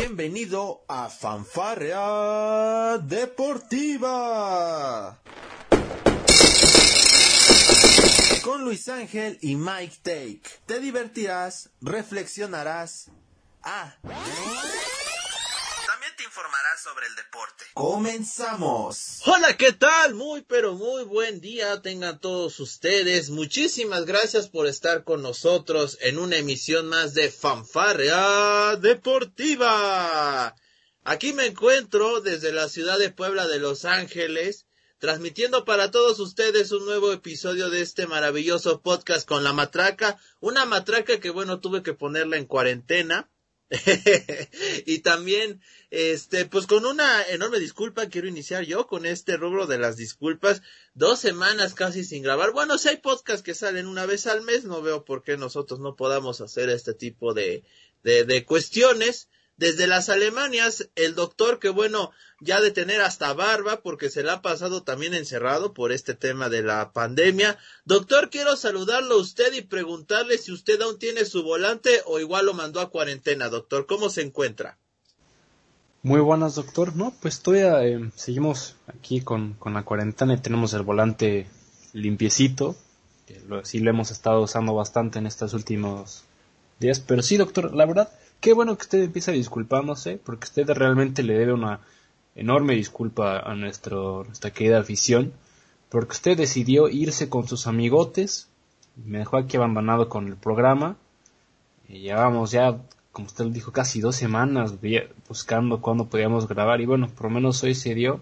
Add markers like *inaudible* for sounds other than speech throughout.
Bienvenido a Fanfarrea Deportiva. Con Luis Ángel y Mike Take. Te divertirás, reflexionarás. Ah. Sobre el deporte. Comenzamos. Hola, ¿qué tal? Muy, pero muy buen día tengan todos ustedes. Muchísimas gracias por estar con nosotros en una emisión más de Fanfarrea Deportiva. Aquí me encuentro desde la ciudad de Puebla de Los Ángeles, transmitiendo para todos ustedes un nuevo episodio de este maravilloso podcast con la matraca. Una matraca que, bueno, tuve que ponerla en cuarentena. *laughs* y también, este, pues con una enorme disculpa quiero iniciar yo con este rubro de las disculpas. Dos semanas casi sin grabar. Bueno, si hay podcasts que salen una vez al mes, no veo por qué nosotros no podamos hacer este tipo de, de, de cuestiones. Desde las Alemanias, el doctor que bueno, ya de tener hasta barba porque se la ha pasado también encerrado por este tema de la pandemia. Doctor, quiero saludarlo a usted y preguntarle si usted aún tiene su volante o igual lo mandó a cuarentena, doctor. ¿Cómo se encuentra? Muy buenas, doctor. No, pues todavía eh, seguimos aquí con, con, la cuarentena y tenemos el volante limpiecito. Que lo, sí lo hemos estado usando bastante en estos últimos días. Pero sí, doctor, la verdad, qué bueno que usted empieza disculpándose, porque usted realmente le debe una enorme disculpa a nuestro, nuestra querida afición, porque usted decidió irse con sus amigotes, me dejó aquí abandonado con el programa, y llevábamos ya, como usted dijo, casi dos semanas buscando cuándo podíamos grabar, y bueno, por lo menos hoy se dio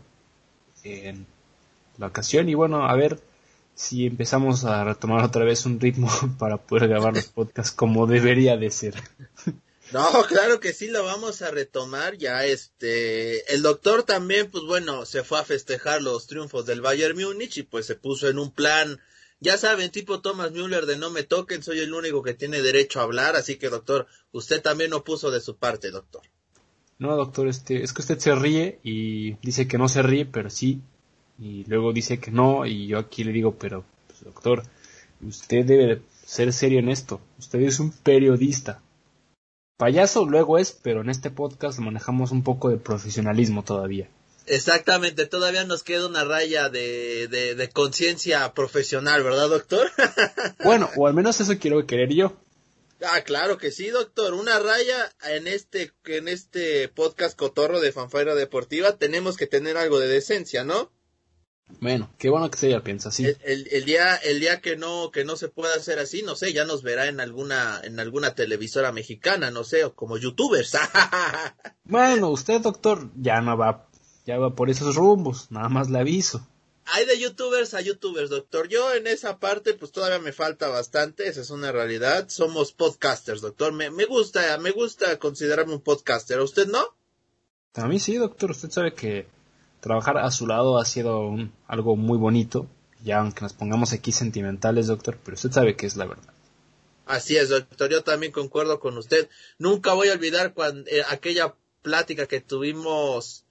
en la ocasión, y bueno, a ver si empezamos a retomar otra vez un ritmo *laughs* para poder grabar los podcasts como debería de ser. No, *laughs* claro que sí lo vamos a retomar ya este el doctor también pues bueno, se fue a festejar los triunfos del Bayern Múnich y pues se puso en un plan ya saben, tipo Thomas Müller de no me toquen, soy el único que tiene derecho a hablar, así que doctor, usted también no puso de su parte, doctor. No, doctor, este, es que usted se ríe y dice que no se ríe, pero sí, y luego dice que no, y yo aquí le digo, pero, pues, doctor, usted debe ser serio en esto, usted es un periodista, payaso luego es, pero en este podcast manejamos un poco de profesionalismo todavía. Exactamente, todavía nos queda una raya de, de, de conciencia profesional, ¿verdad, doctor? *laughs* bueno, o al menos eso quiero querer yo. Ah, claro que sí, doctor. Una raya en este, en este podcast cotorro de fanfara deportiva tenemos que tener algo de decencia, ¿no? Bueno, qué bueno que se ella piensa así. El, el, el, día, el día que no, que no se pueda hacer así, no sé, ya nos verá en alguna, en alguna televisora mexicana, no sé, o como youtubers. *laughs* bueno, usted, doctor, ya no va, ya va por esos rumbos, nada más le aviso. Hay de youtubers a youtubers, doctor. Yo en esa parte, pues todavía me falta bastante, esa es una realidad. Somos podcasters, doctor. Me, me gusta, me gusta considerarme un podcaster. ¿A usted no? A mí sí, doctor. Usted sabe que trabajar a su lado ha sido un, algo muy bonito, ya aunque nos pongamos aquí sentimentales, doctor, pero usted sabe que es la verdad. Así es, doctor, yo también concuerdo con usted. Nunca voy a olvidar cuando, eh, aquella plática que tuvimos,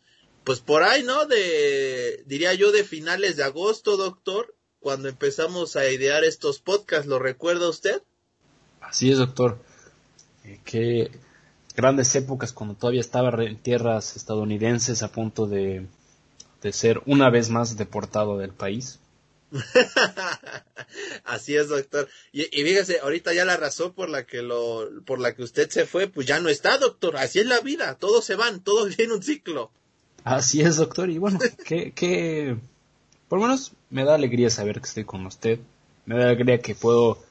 pues por ahí, ¿no? De, diría yo, de finales de agosto, doctor, cuando empezamos a idear estos podcasts, ¿lo recuerda usted? Así es, doctor. Eh, qué grandes épocas cuando todavía estaba en tierras estadounidenses a punto de de ser una vez más deportado del país. *laughs* Así es, doctor. Y, y, fíjese, ahorita ya la razón por la que lo, por la que usted se fue, pues ya no está, doctor. Así es la vida. Todos se van, todo tiene *laughs* un ciclo. Así es, doctor. Y bueno, *laughs* que, que, por lo menos me da alegría saber que estoy con usted. Me da alegría que puedo,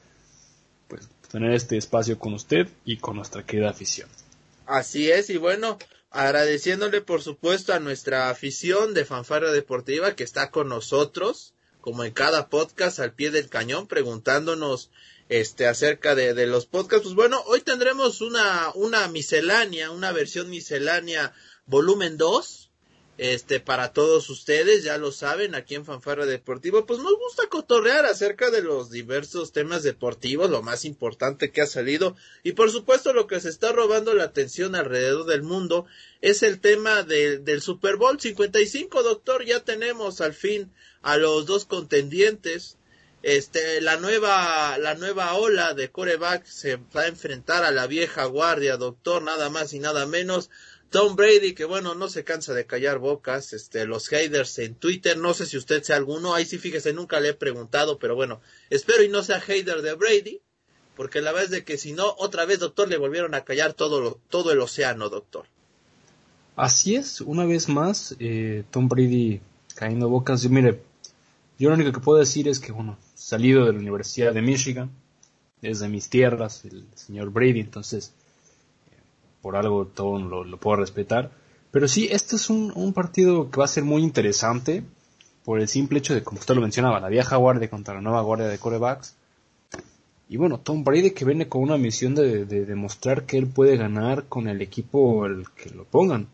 pues, tener este espacio con usted y con nuestra querida afición. Así es, y bueno, agradeciéndole por supuesto a nuestra afición de fanfarra deportiva que está con nosotros, como en cada podcast al pie del cañón, preguntándonos este acerca de, de los podcasts. Pues bueno, hoy tendremos una, una miscelánea, una versión miscelánea volumen 2, este, para todos ustedes, ya lo saben, aquí en Fanfarra Deportivo, pues nos gusta cotorrear acerca de los diversos temas deportivos, lo más importante que ha salido, y por supuesto lo que se está robando la atención alrededor del mundo es el tema de, del Super Bowl 55, doctor, ya tenemos al fin a los dos contendientes, este, la nueva, la nueva ola de coreback se va a enfrentar a la vieja guardia, doctor, nada más y nada menos, Tom Brady, que bueno, no se cansa de callar bocas, este, los haters en Twitter, no sé si usted sea alguno, ahí sí fíjese, nunca le he preguntado, pero bueno, espero y no sea hater de Brady, porque la verdad es de que si no, otra vez, doctor, le volvieron a callar todo, todo el océano, doctor. Así es, una vez más, eh, Tom Brady cayendo bocas. Y mire, yo lo único que puedo decir es que, bueno, salido de la Universidad de Michigan, desde mis tierras, el señor Brady, entonces, por algo todo lo, puedo respetar. Pero sí, este es un, un, partido que va a ser muy interesante por el simple hecho de, como usted lo mencionaba, la vieja guardia contra la nueva guardia de corebacks. Y bueno, Tom Brady que viene con una misión de, demostrar que él puede ganar con el equipo el que lo pongan.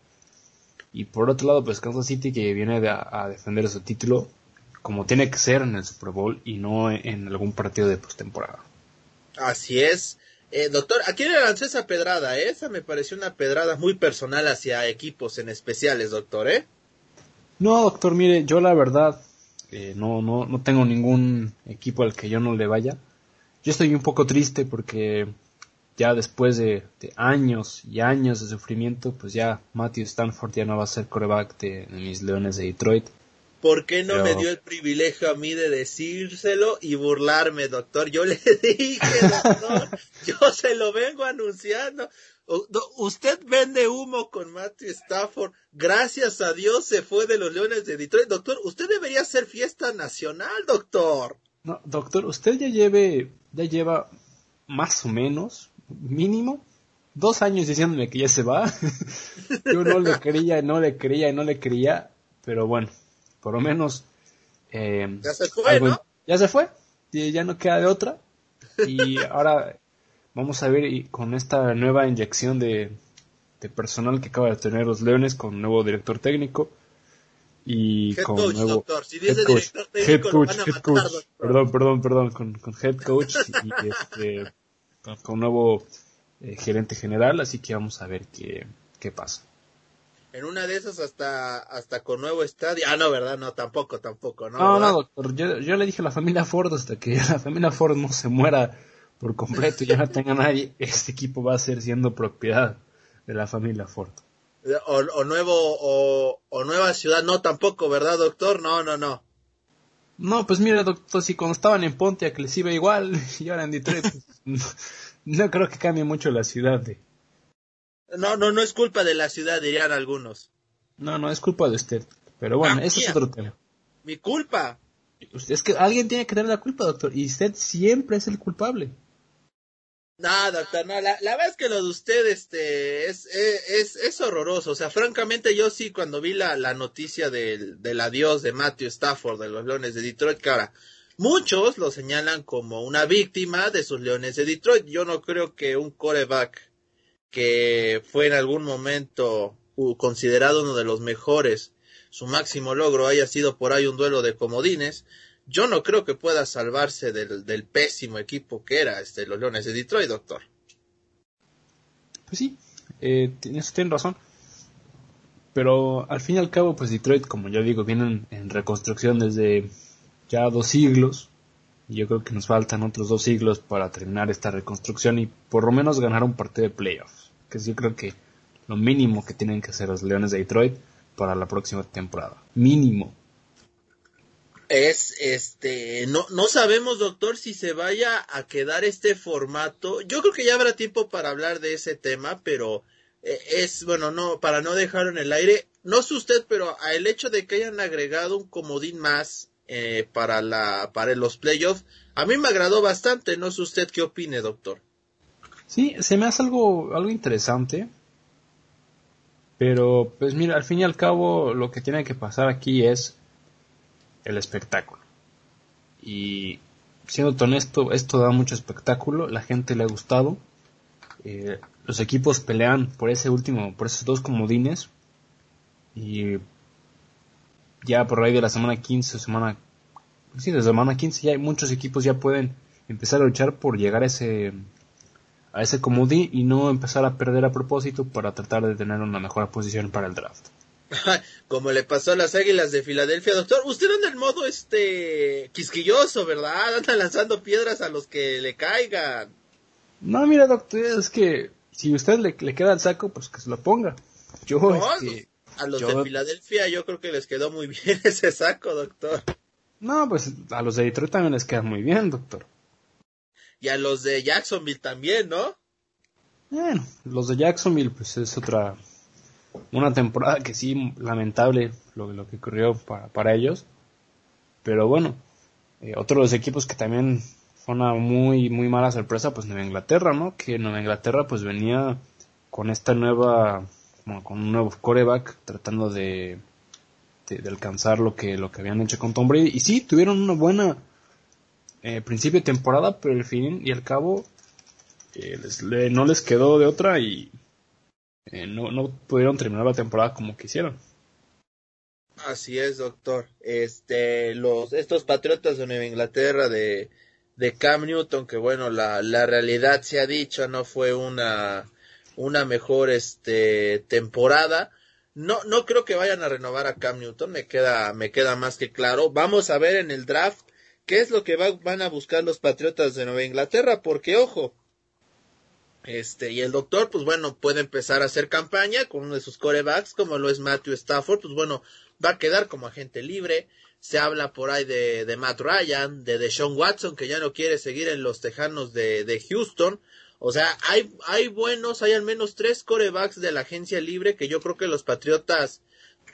Y por otro lado, pues Kansas City que viene a, defender su título como tiene que ser en el Super Bowl y no en algún partido de postemporada. Así es. Eh, doctor, ¿a quién le lancé esa pedrada? Esa me pareció una pedrada muy personal hacia equipos en especiales, doctor, ¿eh? No, doctor, mire, yo la verdad eh, no, no, no tengo ningún equipo al que yo no le vaya. Yo estoy un poco triste porque ya después de, años y años de sufrimiento, pues ya Matthew Stanford ya no va a ser coreback de, mis Leones de Detroit. ¿Por qué no me dio el privilegio a mí de decírselo y burlarme, doctor? Yo *laughs* le dije, doctor, yo se lo vengo anunciando. Usted vende humo con Matthew Stafford. Gracias a Dios se fue de los Leones de Detroit. Doctor, usted debería hacer fiesta nacional, doctor. No, doctor, usted ya lleve, ya lleva más o menos mínimo dos años diciéndome que ya se va. *laughs* Yo no le creía, no le creía, no le creía, pero bueno, por lo menos... Eh, ya se fue, ¿no? Ya se fue, ya no queda de otra. Y *laughs* ahora vamos a ver con esta nueva inyección de, de personal que acaba de tener los Leones con nuevo director técnico y con nuevo doctor. Si head coach, head coach, head coach. perdón, perdón, perdón, con, con head coach y este con, nuevo eh, gerente general, así que vamos a ver qué, qué pasa. En una de esas hasta hasta con nuevo estadio. Ah, no, ¿verdad? No, tampoco, tampoco, ¿no? No, no, doctor. Yo, yo, le dije a la familia Ford hasta que la familia Ford no se muera por completo y ya no tenga nadie, este equipo va a ser siendo propiedad de la familia Ford. O, o nuevo, o, o, nueva ciudad, no tampoco, ¿verdad, doctor? No, no, no. No, pues mira, doctor, si cuando estaban en Pontiac les iba igual *laughs* y ahora en Detroit, no, creo que cambie mucho la ciudad. De... No, no, no es culpa de la ciudad, dirían algunos. No, no, es culpa de usted. Pero bueno, ese es otro tema. Mi culpa. Es que alguien tiene que tener la culpa, doctor, y usted siempre es el culpable. No, doctor, no, la, la, verdad es que lo de usted este, es, es, es, horroroso. O sea, francamente yo sí cuando vi la, la noticia del, del adiós de Matthew Stafford de los Leones de Detroit, que ahora muchos lo señalan como una víctima de sus Leones de Detroit. Yo no creo que un coreback que fue en algún momento considerado uno de los mejores, su máximo logro haya sido por ahí un duelo de comodines yo no creo que pueda salvarse del, pésimo equipo que era este, los Leones de Detroit, doctor. Pues sí, eh, tienes, razón. Pero al fin y al cabo, pues Detroit, como yo digo, vienen en reconstrucción desde ya dos siglos. Yo creo que nos faltan otros dos siglos para terminar esta reconstrucción y por lo menos ganar un partido de playoffs. Que yo creo que lo mínimo que tienen que hacer los Leones de Detroit para la próxima temporada. Mínimo. Es este no no sabemos doctor si se vaya a quedar este formato. Yo creo que ya habrá tiempo para hablar de ese tema pero eh, es bueno no para no dejarlo en el aire. No sé usted pero el hecho de que hayan agregado un comodín más eh, para la para los playoffs a mí me agradó bastante. No sé usted qué opine doctor sí se me hace algo algo interesante pero pues mira al fin y al cabo lo que tiene que pasar aquí es el espectáculo. Y siendo honesto, esto da mucho espectáculo, la gente le ha gustado. Eh, los equipos pelean por ese último, por esos dos comodines. Y ya por ahí de la semana 15 semana sí, de semana 15 ya hay muchos equipos ya pueden empezar a luchar por llegar a ese a ese comodín y no empezar a perder a propósito para tratar de tener una mejor posición para el draft. *laughs* Como le pasó a las Águilas de Filadelfia, doctor. Usted anda en modo este quisquilloso, ¿verdad? Anda lanzando piedras a los que le caigan. No, mira, doctor, es que si usted le, queda el saco, pues que se lo ponga. Yo, este, a los de Filadelfia yo creo que les quedó muy bien *laughs* ese saco, doctor. No, pues a los de Detroit también les queda muy bien, doctor. Y a los de Jacksonville también, ¿no? Bueno, los de Jacksonville, pues es otra. Una temporada que sí, lamentable lo, lo que ocurrió para, para ellos. Pero bueno, eh, otro de los equipos que también fue una muy, muy mala sorpresa, pues Nueva Inglaterra, ¿no? Que Nueva Inglaterra, pues venía con esta nueva. Con un nuevo coreback, tratando de, de, alcanzar lo que, lo que habían hecho con Tom Brady. Y sí, tuvieron una buena eh, principio de temporada, pero al fin y al cabo eh, no les quedó de otra y eh, no, no pudieron terminar la temporada como quisieron. Así es, doctor. Este, los, estos patriotas de Nueva Inglaterra de, de Cam Newton, que bueno, la, la realidad se ha dicho, no fue una, una mejor, este, temporada. No, no creo que vayan a renovar a Cam Newton, me queda, me queda más que claro. Vamos a ver en el draft qué es lo que van a buscar los Patriotas de Nueva Inglaterra, porque ojo, este, y el doctor, pues bueno, puede empezar a hacer campaña con uno de sus corebacks, como lo es Matthew Stafford, pues bueno, va a quedar como agente libre. Se habla por ahí de, de Matt Ryan, de Deshaun Watson, que ya no quiere seguir en los Tejanos de, de Houston. O sea, hay, hay buenos, hay al menos tres corebacks de la agencia libre que yo creo que los Patriotas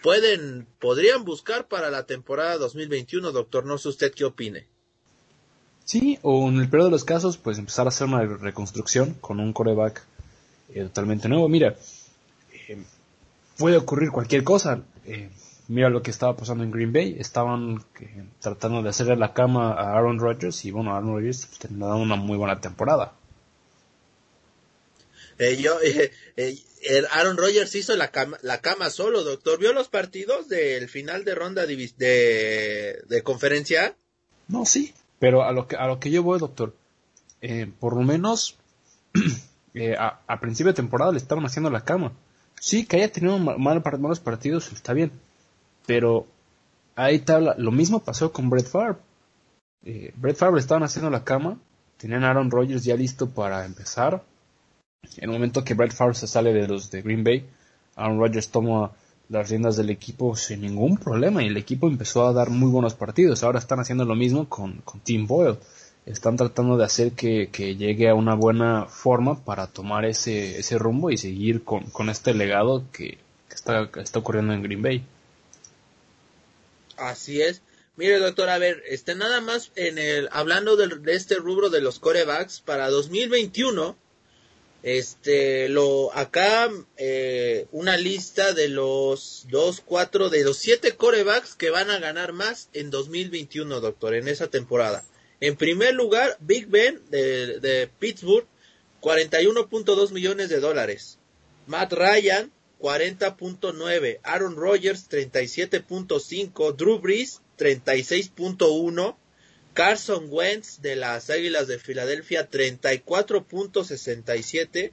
pueden, podrían buscar para la temporada 2021, doctor. No sé usted qué opine. Sí, o en el peor de los casos, pues empezar a hacer una reconstrucción con un coreback eh, totalmente nuevo. Mira, eh, puede ocurrir cualquier cosa. Eh, mira lo que estaba pasando en Green Bay. Estaban tratando de hacerle la cama a Aaron Rodgers y bueno, Aaron Rodgers pues, dado una muy buena temporada. yo, *laughs* Aaron Rodgers hizo la cama, la cama solo, doctor. ¿Vio los partidos del final de ronda de, de conferencia? No, sí, pero a lo que, a lo que yo voy, doctor, eh, por lo menos *clears throat* eh, a, principio de temporada le estaban haciendo la cama. Sí, que haya tenido mal, malos partidos, está bien. Pero ahí está, lo mismo pasó con Brett Favre. Eh, Brett Favre le estaban haciendo la cama, tenían a Aaron Rodgers ya listo para empezar. En el momento que Brett Favre se sale de los de Green Bay, Aaron Rodgers toma las riendas del equipo sin ningún problema y el equipo empezó a dar muy buenos partidos. Ahora están haciendo lo mismo con, con Tim Boyle. Están tratando de hacer que, llegue a una buena forma para tomar ese, ese rumbo y seguir con, con este legado que, está, está ocurriendo en Green Bay. Así es. Mire, doctor, a ver, este nada más en el hablando de, de este rubro de los corebacks para 2021 este, lo, acá, eh, una lista de los dos, cuatro, de los siete corebacks que van a ganar más en 2021, doctor, en esa temporada. En primer lugar, Big Ben de, de Pittsburgh, 41.2 millones de dólares. Matt Ryan, 40.9. Aaron Rodgers, 37.5. Drew Brees, 36.1. Carson Wentz de las Águilas de Filadelfia 34.67,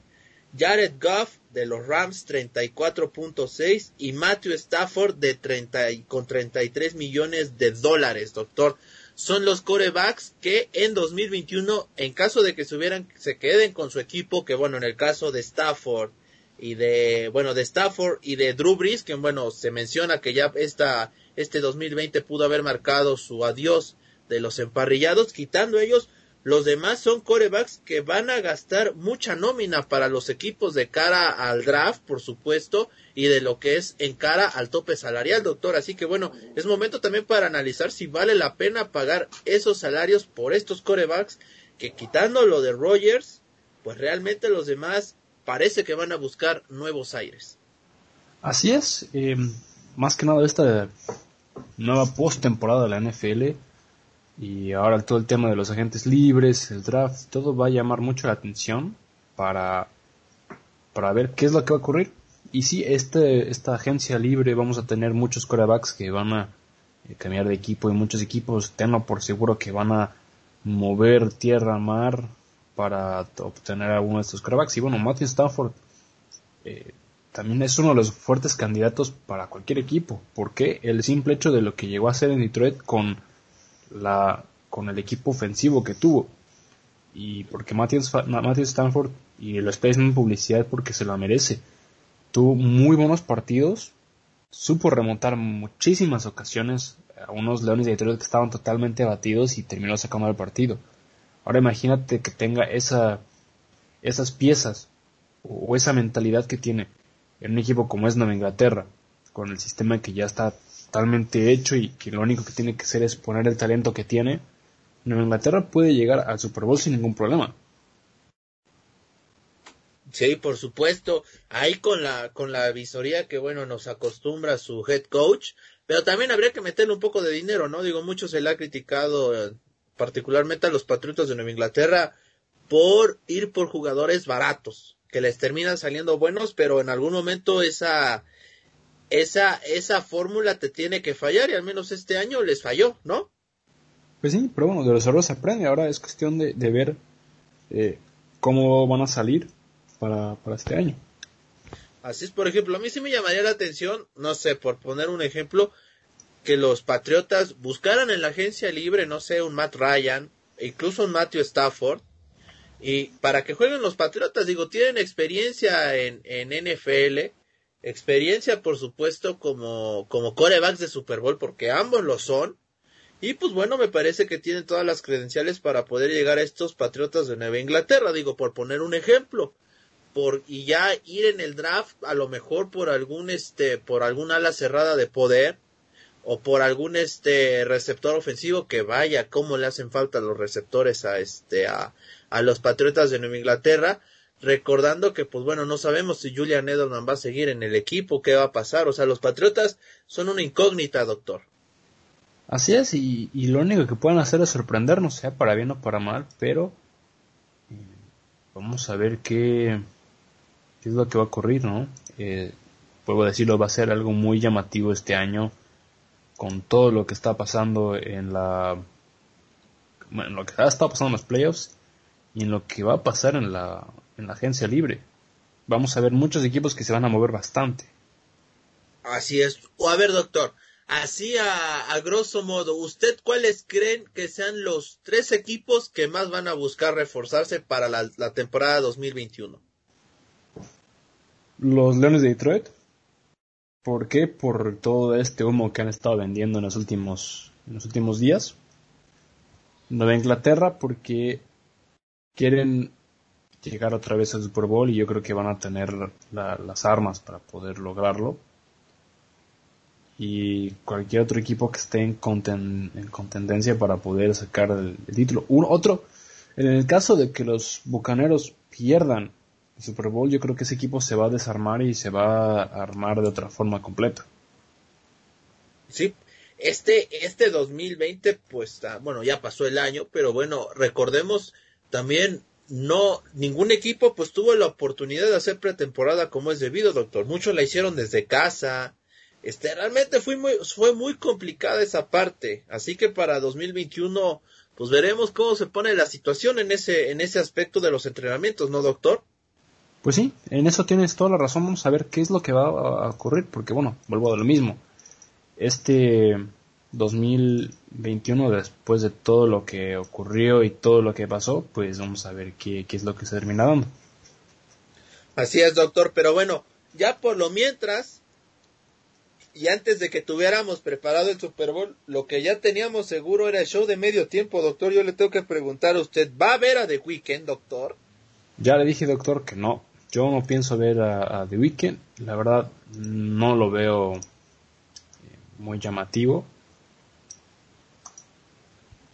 Jared Goff de los Rams 34.6 y Matthew Stafford de 30 con 33 millones de dólares, doctor. Son los corebacks que en 2021, en caso de que se hubieran, se queden con su equipo, que bueno, en el caso de Stafford y de, bueno, de Stafford y de Drew Brees, que bueno, se menciona que ya esta, este 2020 pudo haber marcado su adiós de los emparrillados, quitando ellos, los demás son corebacks que van a gastar mucha nómina para los equipos de cara al draft, por supuesto, y de lo que es en cara al tope salarial, doctor. Así que bueno, es momento también para analizar si vale la pena pagar esos salarios por estos corebacks, que quitando lo de Rogers, pues realmente los demás parece que van a buscar nuevos aires. Así es, eh, más que nada esta nueva postemporada de la NFL y ahora todo el tema de los agentes libres, el draft, todo va a llamar mucho la atención para, para ver qué es lo que va a ocurrir. Y sí, este, esta agencia libre vamos a tener muchos corebacks que van a eh, cambiar de equipo y muchos equipos, tengo por seguro que van a mover tierra, mar para obtener alguno de estos corebacks. Y bueno, Matthew Stafford eh, también es uno de los fuertes candidatos para cualquier equipo, porque el simple hecho de lo que llegó a hacer en Detroit con la, con el equipo ofensivo que tuvo. Y porque Matthew, Stanford y lo está en publicidad porque se la merece. tuvo muy buenos partidos, supo remontar muchísimas ocasiones a unos Leones de Detroit que estaban totalmente abatidos y terminó sacando el partido. Ahora imagínate que tenga esa, esas piezas o esa mentalidad que tiene en un equipo como es Nueva Inglaterra, con el sistema que ya está totalmente hecho y que lo único que tiene que hacer es poner el talento que tiene, Nueva Inglaterra puede llegar al Super Bowl sin ningún problema. Sí, por supuesto. Ahí con la, con la visoría que, bueno, nos acostumbra su head coach. Pero también habría que meterle un poco de dinero, ¿no? Digo, mucho se le ha criticado, eh, particularmente a los Patriotas de Nueva Inglaterra, por ir por jugadores baratos, que les terminan saliendo buenos, pero en algún momento esa, esa, esa fórmula te tiene que fallar, y al menos este año les falló, ¿no? Pues sí, pero bueno, de los errores se aprende. Ahora es cuestión de, de ver eh, cómo van a salir para, para este año. Así es, por ejemplo, a mí sí me llamaría la atención, no sé, por poner un ejemplo, que los Patriotas buscaran en la agencia libre, no sé, un Matt Ryan, incluso un Matthew Stafford, y para que jueguen los Patriotas, digo, tienen experiencia en, en NFL, experiencia, por supuesto, como, como corebacks de Super Bowl, porque ambos lo son, y pues bueno, me parece que tienen todas las credenciales para poder llegar a estos Patriotas de Nueva Inglaterra, digo, por poner un ejemplo por y ya ir en el draft a lo mejor por algún este por algún ala cerrada de poder o por algún este receptor ofensivo que vaya cómo le hacen falta los receptores a este a, a los Patriotas de Nueva Inglaterra recordando que pues bueno no sabemos si Julian Edelman va a seguir en el equipo qué va a pasar o sea los Patriotas son una incógnita doctor así es y, y lo único que pueden hacer es sorprendernos sea para bien o para mal pero eh, vamos a ver qué es lo que va a ocurrir, ¿no? Eh, puedo decirlo, va a ser algo muy llamativo este año con todo lo que está pasando en la bueno, lo que estado pasando en los playoffs y en lo que va a pasar en la, en la agencia libre. Vamos a ver muchos equipos que se van a mover bastante. Así es. O a ver, doctor, así a, a grosso modo, ¿usted cuáles creen que sean los tres equipos que más van a buscar reforzarse para la, la temporada 2021? los Leones de Detroit. ¿Por qué? Por todo este humo que han estado vendiendo en los últimos, en los últimos días. Nueva Inglaterra porque quieren llegar otra vez al Super Bowl y yo creo que van a tener las armas para poder lograrlo. Y cualquier otro equipo que esté en, en contendencia para poder sacar el, el título. Otro, en el caso de que los Bucaneros pierdan Super Bowl, yo creo que ese equipo se va a desarmar y se va a armar de otra forma completa. Sí, este, este 2020, pues, bueno, ya pasó el año, pero bueno, recordemos también, no, ningún equipo pues tuvo la oportunidad de hacer pretemporada como es debido, doctor. Muchos la hicieron desde casa. Este, realmente fue muy, fue muy complicada esa parte. Así que para 2021, pues veremos cómo se pone la situación en ese, en ese aspecto de los entrenamientos, ¿no, doctor? Pues sí, en eso tienes toda la razón. Vamos a ver qué es lo que va a ocurrir, porque bueno, vuelvo a lo mismo. Este 2021, después de todo lo que ocurrió y todo lo que pasó, pues vamos a ver qué, qué es lo que se termina dando. Así es, doctor, pero bueno, ya por lo mientras, y antes de que tuviéramos preparado el Super Bowl, lo que ya teníamos seguro era el show de medio tiempo, doctor. Yo le tengo que preguntar a usted, ¿va a ver a The Weeknd, doctor? Ya le dije, doctor, que no. Yo no pienso ver a, The Weeknd, la verdad no lo veo eh, muy llamativo.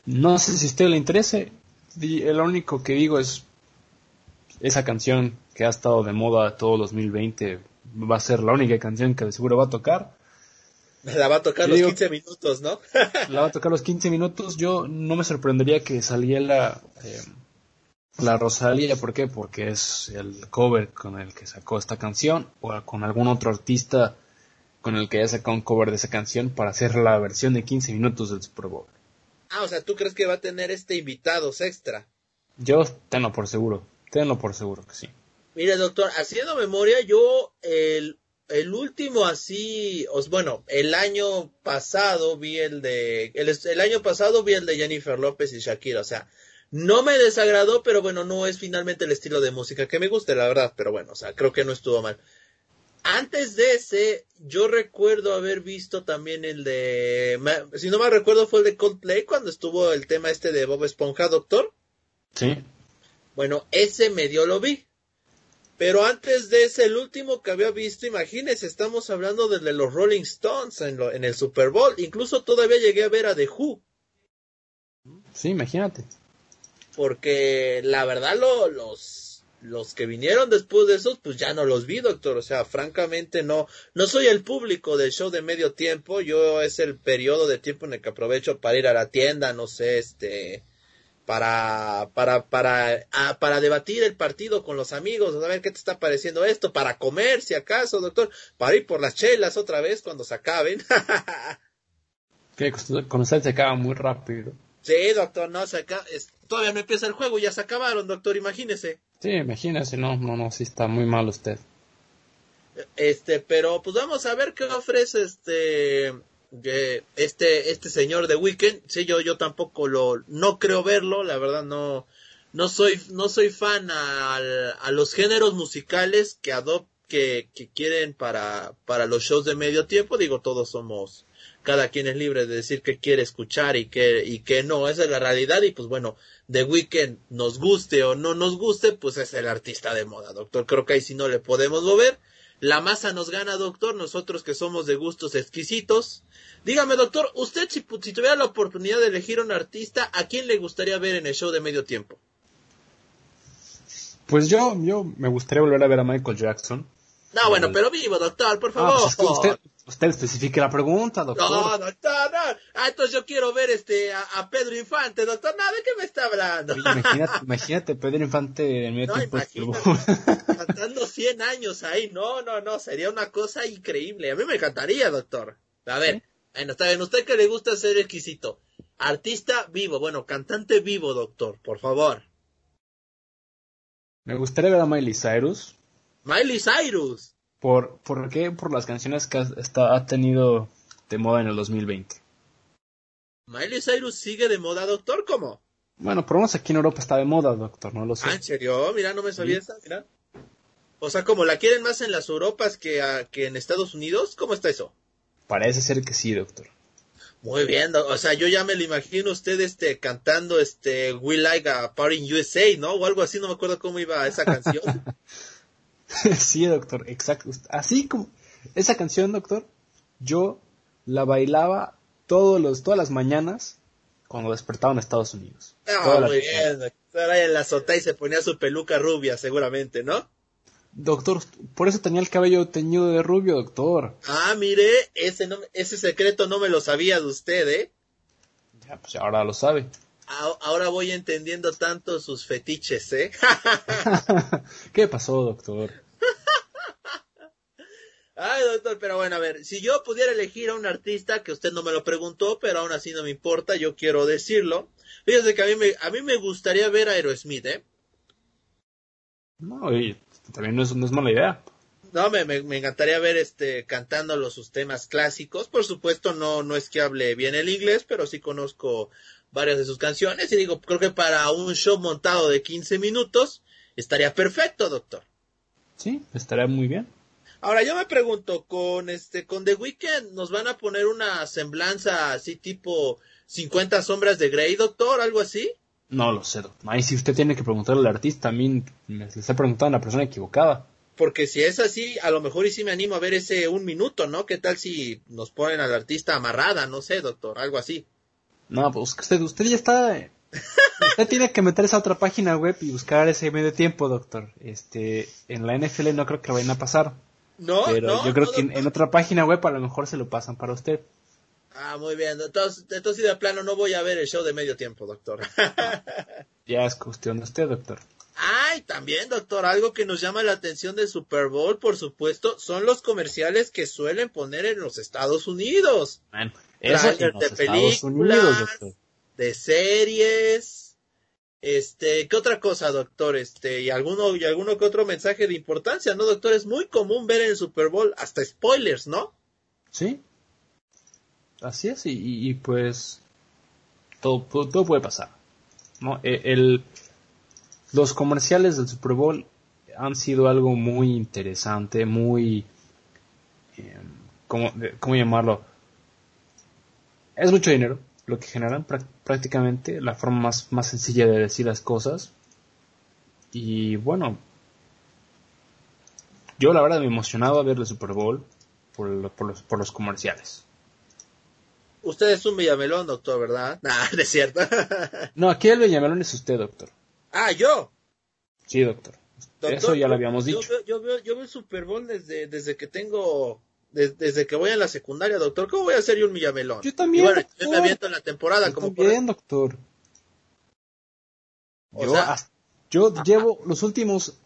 No sé si a usted le interese, el único que digo es esa canción que ha estado de moda todo 2020 va a ser la única canción que de seguro va a tocar. La va a tocar los 15 minutos, ¿no? *laughs* la va a tocar los 15 minutos. Yo no me sorprendería que saliera eh, la Rosalía, ¿por qué? Porque es el cover con el que sacó esta canción o con algún otro artista con el que haya sacado un cover de esa canción para hacer la versión de 15 minutos del Super Bowl. Ah, o sea, ¿tú crees que va a tener este invitados extra? Yo tenlo por seguro, tenlo por seguro que sí. Mire, doctor, haciendo memoria, yo el, el último así, os, bueno, el año pasado vi el de, el, el año pasado vi el de Jennifer López y Shakira, o sea, no me desagradó, pero bueno, no es finalmente el estilo de música que me guste, la verdad, pero bueno, o sea, creo que no estuvo mal. Antes de ese, yo recuerdo haber visto también el de, si no me recuerdo fue el de Coldplay cuando estuvo el tema este de Bob Esponja, doctor. Sí. Bueno, ese medio lo vi. Pero antes de ese, el último que había visto, imagínense, estamos hablando de los Rolling Stones en, en el Super Bowl. Incluso todavía llegué a ver a The Who. Sí, imagínate. Porque la verdad los, los que vinieron después de esos, pues ya no los vi, doctor. O sea, francamente no, no soy el público del show de medio tiempo. Yo es el periodo de tiempo en el que aprovecho para ir a la tienda, no sé, este, para, para, para, ah, para debatir el partido con los amigos, a ver qué te está pareciendo esto, para comer, si acaso, doctor, para ir por las chelas otra vez cuando se acaben. *laughs* que con usted se acaba muy rápido. Sí, doctor, no, se acaba, todavía no empieza el juego, ya se acabaron, doctor, imagínese. Sí, imagínese, no, no, no, sí está muy mal usted. Este, pero pues vamos a ver qué ofrece este este este señor de Weekend. Sí, yo yo tampoco lo no creo verlo, la verdad no no soy no soy fan a, a los géneros musicales que adop que, que quieren para para los shows de medio tiempo, digo, todos somos cada quien es libre de decir que quiere escuchar y que, y que no, esa es la realidad y pues bueno, The Weeknd nos guste o no nos guste, pues es el artista de moda, doctor, creo que ahí si no le podemos mover, la masa nos gana, doctor, nosotros que somos de gustos exquisitos. Dígame, doctor, usted si, si tuviera la oportunidad de elegir un artista, ¿a quién le gustaría ver en el show de medio tiempo? Pues yo, yo me gustaría volver a ver a Michael Jackson. No, bueno, pero vivo, doctor, por favor. Ah, pues usted, usted especifique la pregunta, doctor. No, doctor, no. Ah, entonces yo quiero ver este a, Pedro Infante, doctor. No, ¿de qué me está hablando? imagínate, *laughs* imagínate Pedro Infante en medio no, tiempo. *laughs* cantando 100 años ahí. No, no, no. Sería una cosa increíble. A mí me encantaría, doctor. A ver, bueno, está bien. Usted que le gusta ser exquisito. Artista vivo, bueno, cantante vivo, doctor, por favor. Me gustaría ver a Miley Cyrus. Miley Cyrus. ¿Por, ¿Por qué? Por las canciones que ha, ha tenido de moda en el 2020. ¿Miley Cyrus sigue de moda, doctor? ¿Cómo? Bueno, por lo menos aquí en Europa está de moda, doctor, no lo sé. Ah, ¿en serio? Mira, no me sabía esa, mira. O sea, como la quieren más en las Europas que, que en Estados Unidos, ¿cómo está eso? Parece ser que sí, doctor. Muy bien, o sea, yo ya me lo imagino usted este cantando este We Like a Party in USA, ¿no? O algo así, no me acuerdo cómo iba esa canción. *laughs* *laughs* sí, doctor, exacto. Así como esa canción, doctor, yo la bailaba todos los, todas las mañanas cuando despertaba en Estados Unidos. Ah, muy bien. Doctor, ahí en la azotea y se ponía su peluca rubia, seguramente, ¿no? Doctor, por eso tenía el cabello teñido de rubio, doctor. Ah, mire, ese, no, ese secreto no me lo sabía de usted, ¿eh? Ya, pues ahora lo sabe. Ahora voy entendiendo tanto sus fetiches, ¿eh? *laughs* ¿Qué pasó, doctor? *laughs* Ay, doctor, pero bueno, a ver, si yo pudiera elegir a un artista, que usted no me lo preguntó, pero aún así no me importa, yo quiero decirlo. Fíjese que a mí me, a mí me gustaría ver a Aerosmith, ¿eh? No, también no es, no es mala idea. No, me, me, encantaría ver este cantando sus temas clásicos. Por supuesto, no, no es que hable bien el inglés, pero sí conozco varias de sus canciones y digo, creo que para un show montado de 15 minutos estaría perfecto, doctor. Sí, estaría muy bien. Ahora yo me pregunto, con este, con The Weeknd, ¿nos van a poner una semblanza así tipo 50 sombras de Grey, doctor? ¿Algo así? No lo sé, doctor. Ahí si usted tiene que preguntarle al artista, a mí me está preguntando a la persona equivocada. Porque si es así, a lo mejor y sí me animo a ver ese un minuto, ¿no? ¿Qué tal si nos ponen al artista amarrada? No sé, doctor, algo así. No, pues usted, usted ya está. Usted tiene que meterse a otra página web y buscar ese medio tiempo, doctor. Este, en la NFL no creo que lo vayan a pasar. No, pero yo creo que en, otra página web a lo mejor se lo pasan para usted. Ah, muy bien. Entonces, entonces de plano no voy a ver el show de medio tiempo, doctor. *laughs* ya es cuestión de usted, doctor. Ay, también, doctor, algo que nos llama la atención del Super Bowl, por supuesto, son los comerciales que suelen poner en los Estados Unidos. Bueno, eso de películas, de series, este, ¿qué otra cosa, doctor? Este, y alguno, y alguno que otro mensaje de importancia, ¿no, doctor? Es muy común ver en el Super Bowl hasta spoilers, ¿no? Sí. Así es, y, pues todo, todo, puede pasar. ¿no? E, el, los comerciales del Super Bowl han sido algo muy interesante, muy em, ¿cómo, ¿cómo, llamarlo? Es mucho dinero lo que generan prácticamente, la forma más, más sencilla de decir las cosas. Y bueno, yo la verdad me emocionaba ver el Super Bowl por, por, los, por los comerciales. Usted es un Villamelón, doctor, ¿verdad? *laughs* Nah, no es cierto. *laughs* no, aquí el Villamelón es usted, doctor. Ah, ¿yo? Sí, doctor. Eso ya lo habíamos dicho. Yo, veo, yo veo el Super Bowl desde, desde que tengo desde, que voy a la secundaria, doctor. ¿Cómo voy a ser yo un Villamelón? Yo también. bueno, yo me aviento en la temporada yo como también, doctor. yo, yo llevo los últimos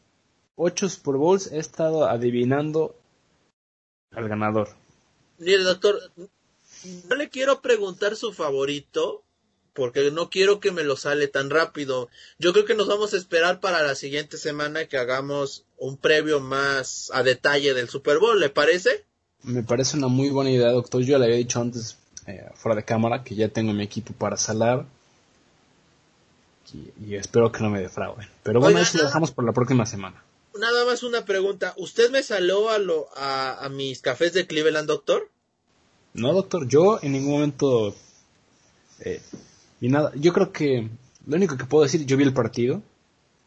ocho Super Bowls he estado adivinando al ganador. Mire, doctor, no le quiero preguntar su favorito porque no quiero que me lo sale tan rápido. Yo creo que nos vamos a esperar para la siguiente semana que hagamos un previo más a detalle del Super Bowl, ¿le parece? Me parece una muy buena idea, doctor. Yo le había dicho antes, eh, fuera de cámara, que ya tengo mi equipo para salar. Y, espero que no me defrauden. Pero bueno, eso lo dejamos por la próxima semana. Nada más una pregunta. ¿Usted me saló a, lo, a, a mis cafés de Cleveland, doctor? No, doctor. Yo en ningún momento... Eh, y nada, yo creo que lo único que puedo decir, yo vi el partido,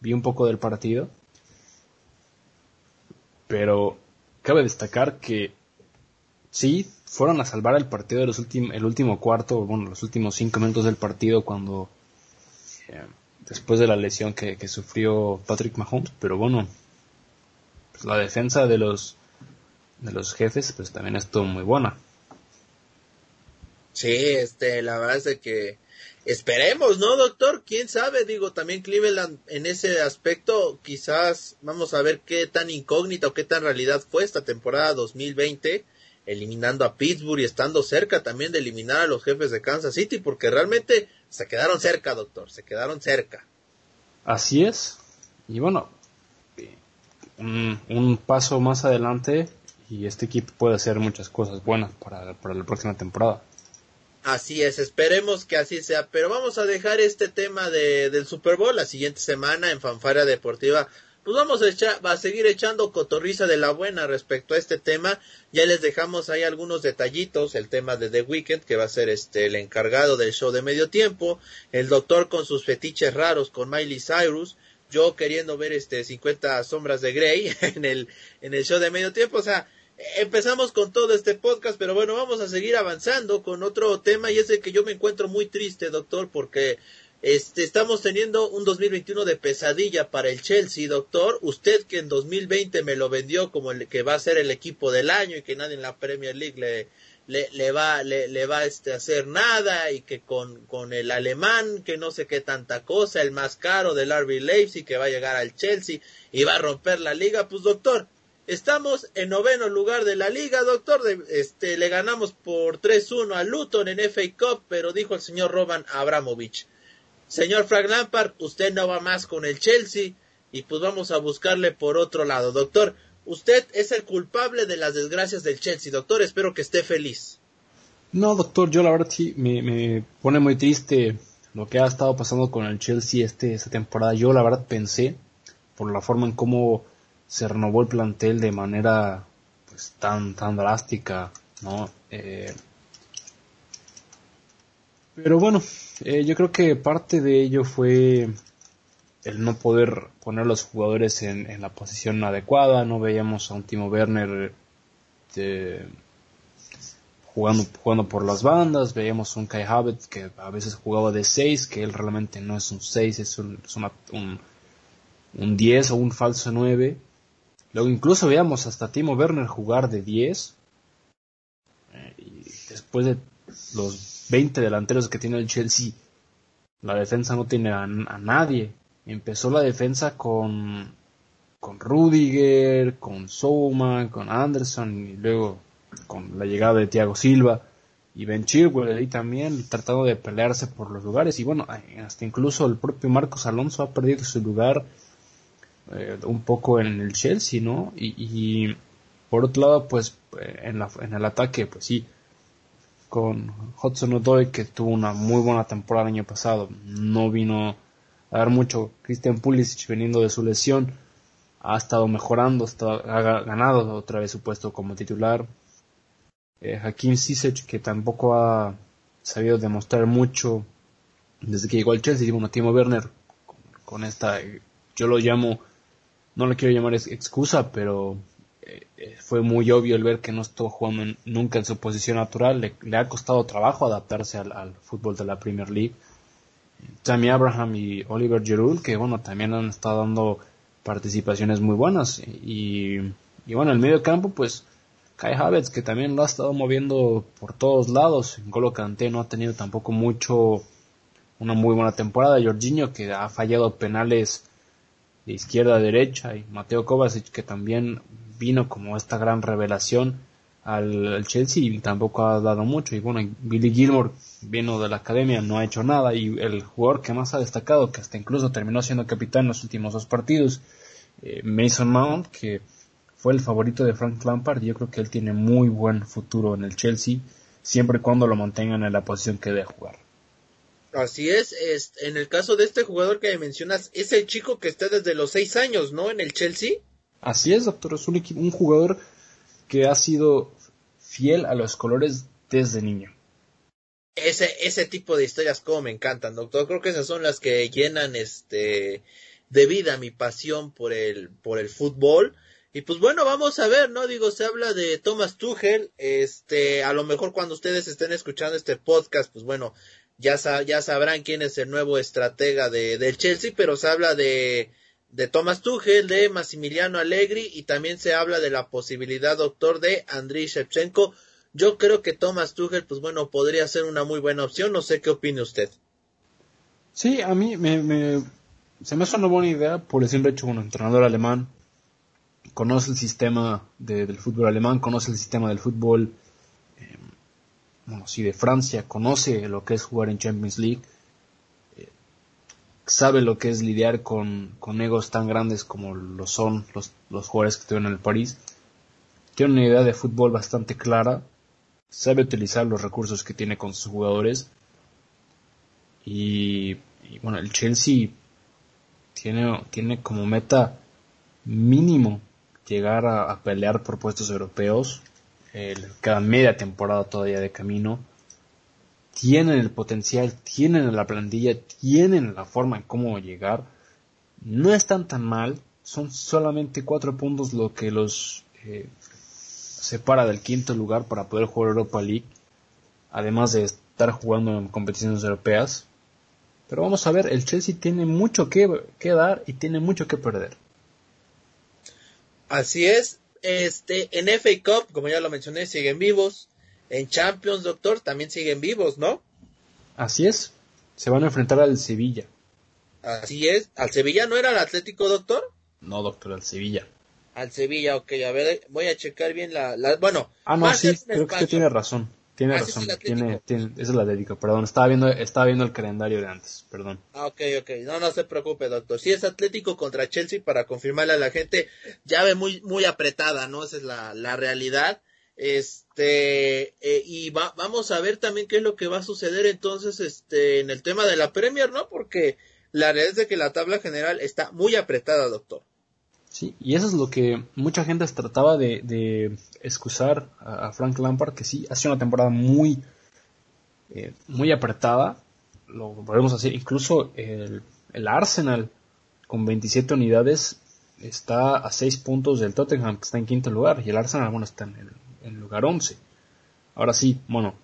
vi un poco del partido, pero cabe destacar que sí, fueron a salvar el partido de los últimos, el último cuarto, bueno, los últimos cinco minutos del partido cuando eh, después de la lesión que, sufrió Patrick Mahomes, pero bueno, pues la defensa de los de los jefes pues también estuvo muy buena. Sí, este, la verdad es que esperemos, ¿no, doctor? ¿Quién sabe? Digo, también Cleveland en ese aspecto, quizás vamos a ver qué tan incógnita o qué tan realidad fue esta temporada 2020 eliminando a Pittsburgh y estando cerca también de eliminar a los jefes de Kansas City, porque realmente se quedaron cerca, doctor, se quedaron cerca. Así es. Y bueno, un, paso más adelante y este equipo puede hacer muchas cosas buenas para, para la próxima temporada. Así es, esperemos que así sea, pero vamos a dejar este tema de, del Super Bowl la siguiente semana en Fanfara Deportiva pues vamos a, echar, va a seguir echando cotorriza de la buena respecto a este tema. Ya les dejamos ahí algunos detallitos, el tema de The Weeknd, que va a ser este el encargado del show de medio tiempo, el doctor con sus fetiches raros con Miley Cyrus, yo queriendo ver este 50 sombras de Grey *laughs* en el, en el show de medio tiempo, o sea, empezamos con todo este podcast, pero bueno, vamos a seguir avanzando con otro tema y es de que yo me encuentro muy triste, doctor, porque este, estamos teniendo un 2021 de pesadilla para el Chelsea, doctor. Usted que en 2020 me lo vendió como el que va a ser el equipo del año y que nadie en la Premier League le, le, va, le, le va este, a hacer nada y que con, con el alemán que no sé qué tanta cosa, el más caro del RB Leipzig que va a llegar al Chelsea y va a romper la liga, pues doctor, Estamos en noveno lugar de la liga, doctor. este, le ganamos por 3-1 a Luton en FA Cup, pero dijo el señor Roman Abramovich, Señor Frank Lampard, usted no va más con el Chelsea y pues vamos a buscarle por otro lado. Doctor, usted es el culpable de las desgracias del Chelsea. Doctor, espero que esté feliz. No, doctor, yo la verdad sí me, pone muy triste lo que ha estado pasando con el Chelsea este, esta temporada. Yo la verdad pensé, por la forma en cómo se renovó el plantel de manera pues tan, tan drástica, ¿no? Eh, pero bueno, eh, yo creo que parte de ello fue el no poder poner a los jugadores en, la posición adecuada. No veíamos a un Timo Werner eh, jugando, jugando por las bandas. Veíamos a un Kai Havertz que a veces jugaba de 6, que él realmente no es un 6, es, un, un, un 10 o un falso 9. Luego incluso veíamos hasta Timo Werner jugar de 10. Eh, y después de los 20 delanteros que tiene el Chelsea, la defensa no tiene a, nadie. Empezó la defensa con, con Rudiger, con Souma, con Anderson y luego con la llegada de Thiago Silva y Ben Chilwell ahí también tratando de pelearse por los lugares y bueno, hasta incluso el propio Marcos Alonso ha perdido su lugar eh, un poco en el Chelsea, ¿no? Y, y por otro lado, pues eh, en, la, en el ataque, pues sí, con Hudson Odoi que tuvo una muy buena temporada el año pasado. No vino a dar mucho. Christian Pulisic veniendo de su lesión ha estado mejorando, ha ganado otra vez su puesto como titular. eh, Hakim que tampoco ha sabido demostrar mucho desde que llegó al Chelsea, bueno, Timo Werner con, esta, yo lo llamo, no lo quiero llamar excusa, pero fue muy obvio el ver que no estuvo jugando nunca en su posición natural, le, ha costado trabajo adaptarse al, fútbol de la Premier League. Tammy Abraham y Oliver Giroud, que bueno, también han estado dando participaciones muy buenas. Y, y bueno, el medio campo, pues Kai Havertz, que también lo ha estado moviendo por todos lados. Golo Kanté no ha tenido tampoco mucho, una muy buena temporada. Jorginho, que ha fallado penales de izquierda a derecha. Y Mateo Kovacic, que también vino como esta gran revelación al, Chelsea y tampoco ha dado mucho. Y bueno, Billy Gilmore vino de la academia, no ha hecho nada. Y el jugador que más ha destacado, que hasta incluso terminó siendo capitán en los últimos dos partidos, eh, Mason Mount, que fue el favorito de Frank Lampard yo creo que él tiene muy buen futuro en el Chelsea, siempre y cuando lo mantengan en la posición que debe jugar. Así es, en el caso de este jugador que mencionas, es el chico que está desde los seis años, ¿no? En el Chelsea. Así es, doctor, es un, un jugador que ha sido fiel a los colores desde niño. Ese, ese tipo de historias como me encantan, doctor. Creo que esas son las que llenan este de vida mi pasión por el, por el fútbol. Y pues bueno, vamos a ver, ¿no? Digo, se habla de Thomas Tuchel, este, a lo mejor cuando ustedes estén escuchando este podcast, pues bueno, ya, ya sabrán quién es el nuevo estratega de, del Chelsea, pero se habla de, de Thomas Tuchel, de Massimiliano Allegri y también se habla de la posibilidad, doctor, de Andriy Shevchenko. Yo creo que Thomas Tuchel, pues bueno, podría ser una muy buena opción, no sé qué opine usted. Sí, a mí me, me se me hace una buena idea por el simple hecho, un entrenador alemán, conoce el sistema del fútbol alemán, conoce el sistema del fútbol, eh, bueno, sí, de Francia, conoce lo que es jugar en Champions League, sabe lo que es lidiar con, con, egos tan grandes como lo son los, los jugadores que tienen en el París, tiene una idea de fútbol bastante clara, sabe utilizar los recursos que tiene con sus jugadores y, bueno, el Chelsea tiene, tiene como meta mínimo llegar a, pelear por puestos europeos. cada media temporada todavía de camino. Tienen el potencial, tienen la plantilla, tienen la forma en cómo llegar. No están tan mal. Son solamente cuatro puntos lo que los eh, separa del quinto lugar para poder jugar Europa League. Además de estar jugando en competiciones europeas. Pero vamos a ver, el Chelsea tiene mucho que dar y tiene mucho que perder. Así es, este, en FA Cup, como ya lo mencioné, siguen vivos. En Champions, doctor, también siguen vivos, ¿no? Así es. Se van a enfrentar al Sevilla. Así es. ¿Al Sevilla no era el Atlético, doctor? No, doctor, al Sevilla. Al Sevilla, ok. A ver, voy a checar bien la... la bueno. Ah, no, sí, creo que usted tiene razón. Tiene ah, razón, tiene, tiene, esa es la dedico, perdón, estaba viendo, estaba viendo el calendario de antes, perdón. Ah, ok, ok, no, no se preocupe, doctor. Si es Atlético contra Chelsea, para confirmarle a la gente, llave muy, muy apretada, ¿no? Esa es la, la realidad. Este, eh, y va, vamos a ver también qué es lo que va a suceder entonces, este, en el tema de la Premier, ¿no? Porque la realidad es de que la tabla general está muy apretada, doctor. Sí, y eso es lo que mucha gente trataba de, excusar a, Frank Lampard, que sí, ha sido una temporada muy, eh, muy apretada, lo volvemos a decir, incluso el, Arsenal con 27 unidades está a 6 puntos del Tottenham, que está en quinto lugar, y el Arsenal, bueno, está en el lugar 11. Ahora sí, bueno,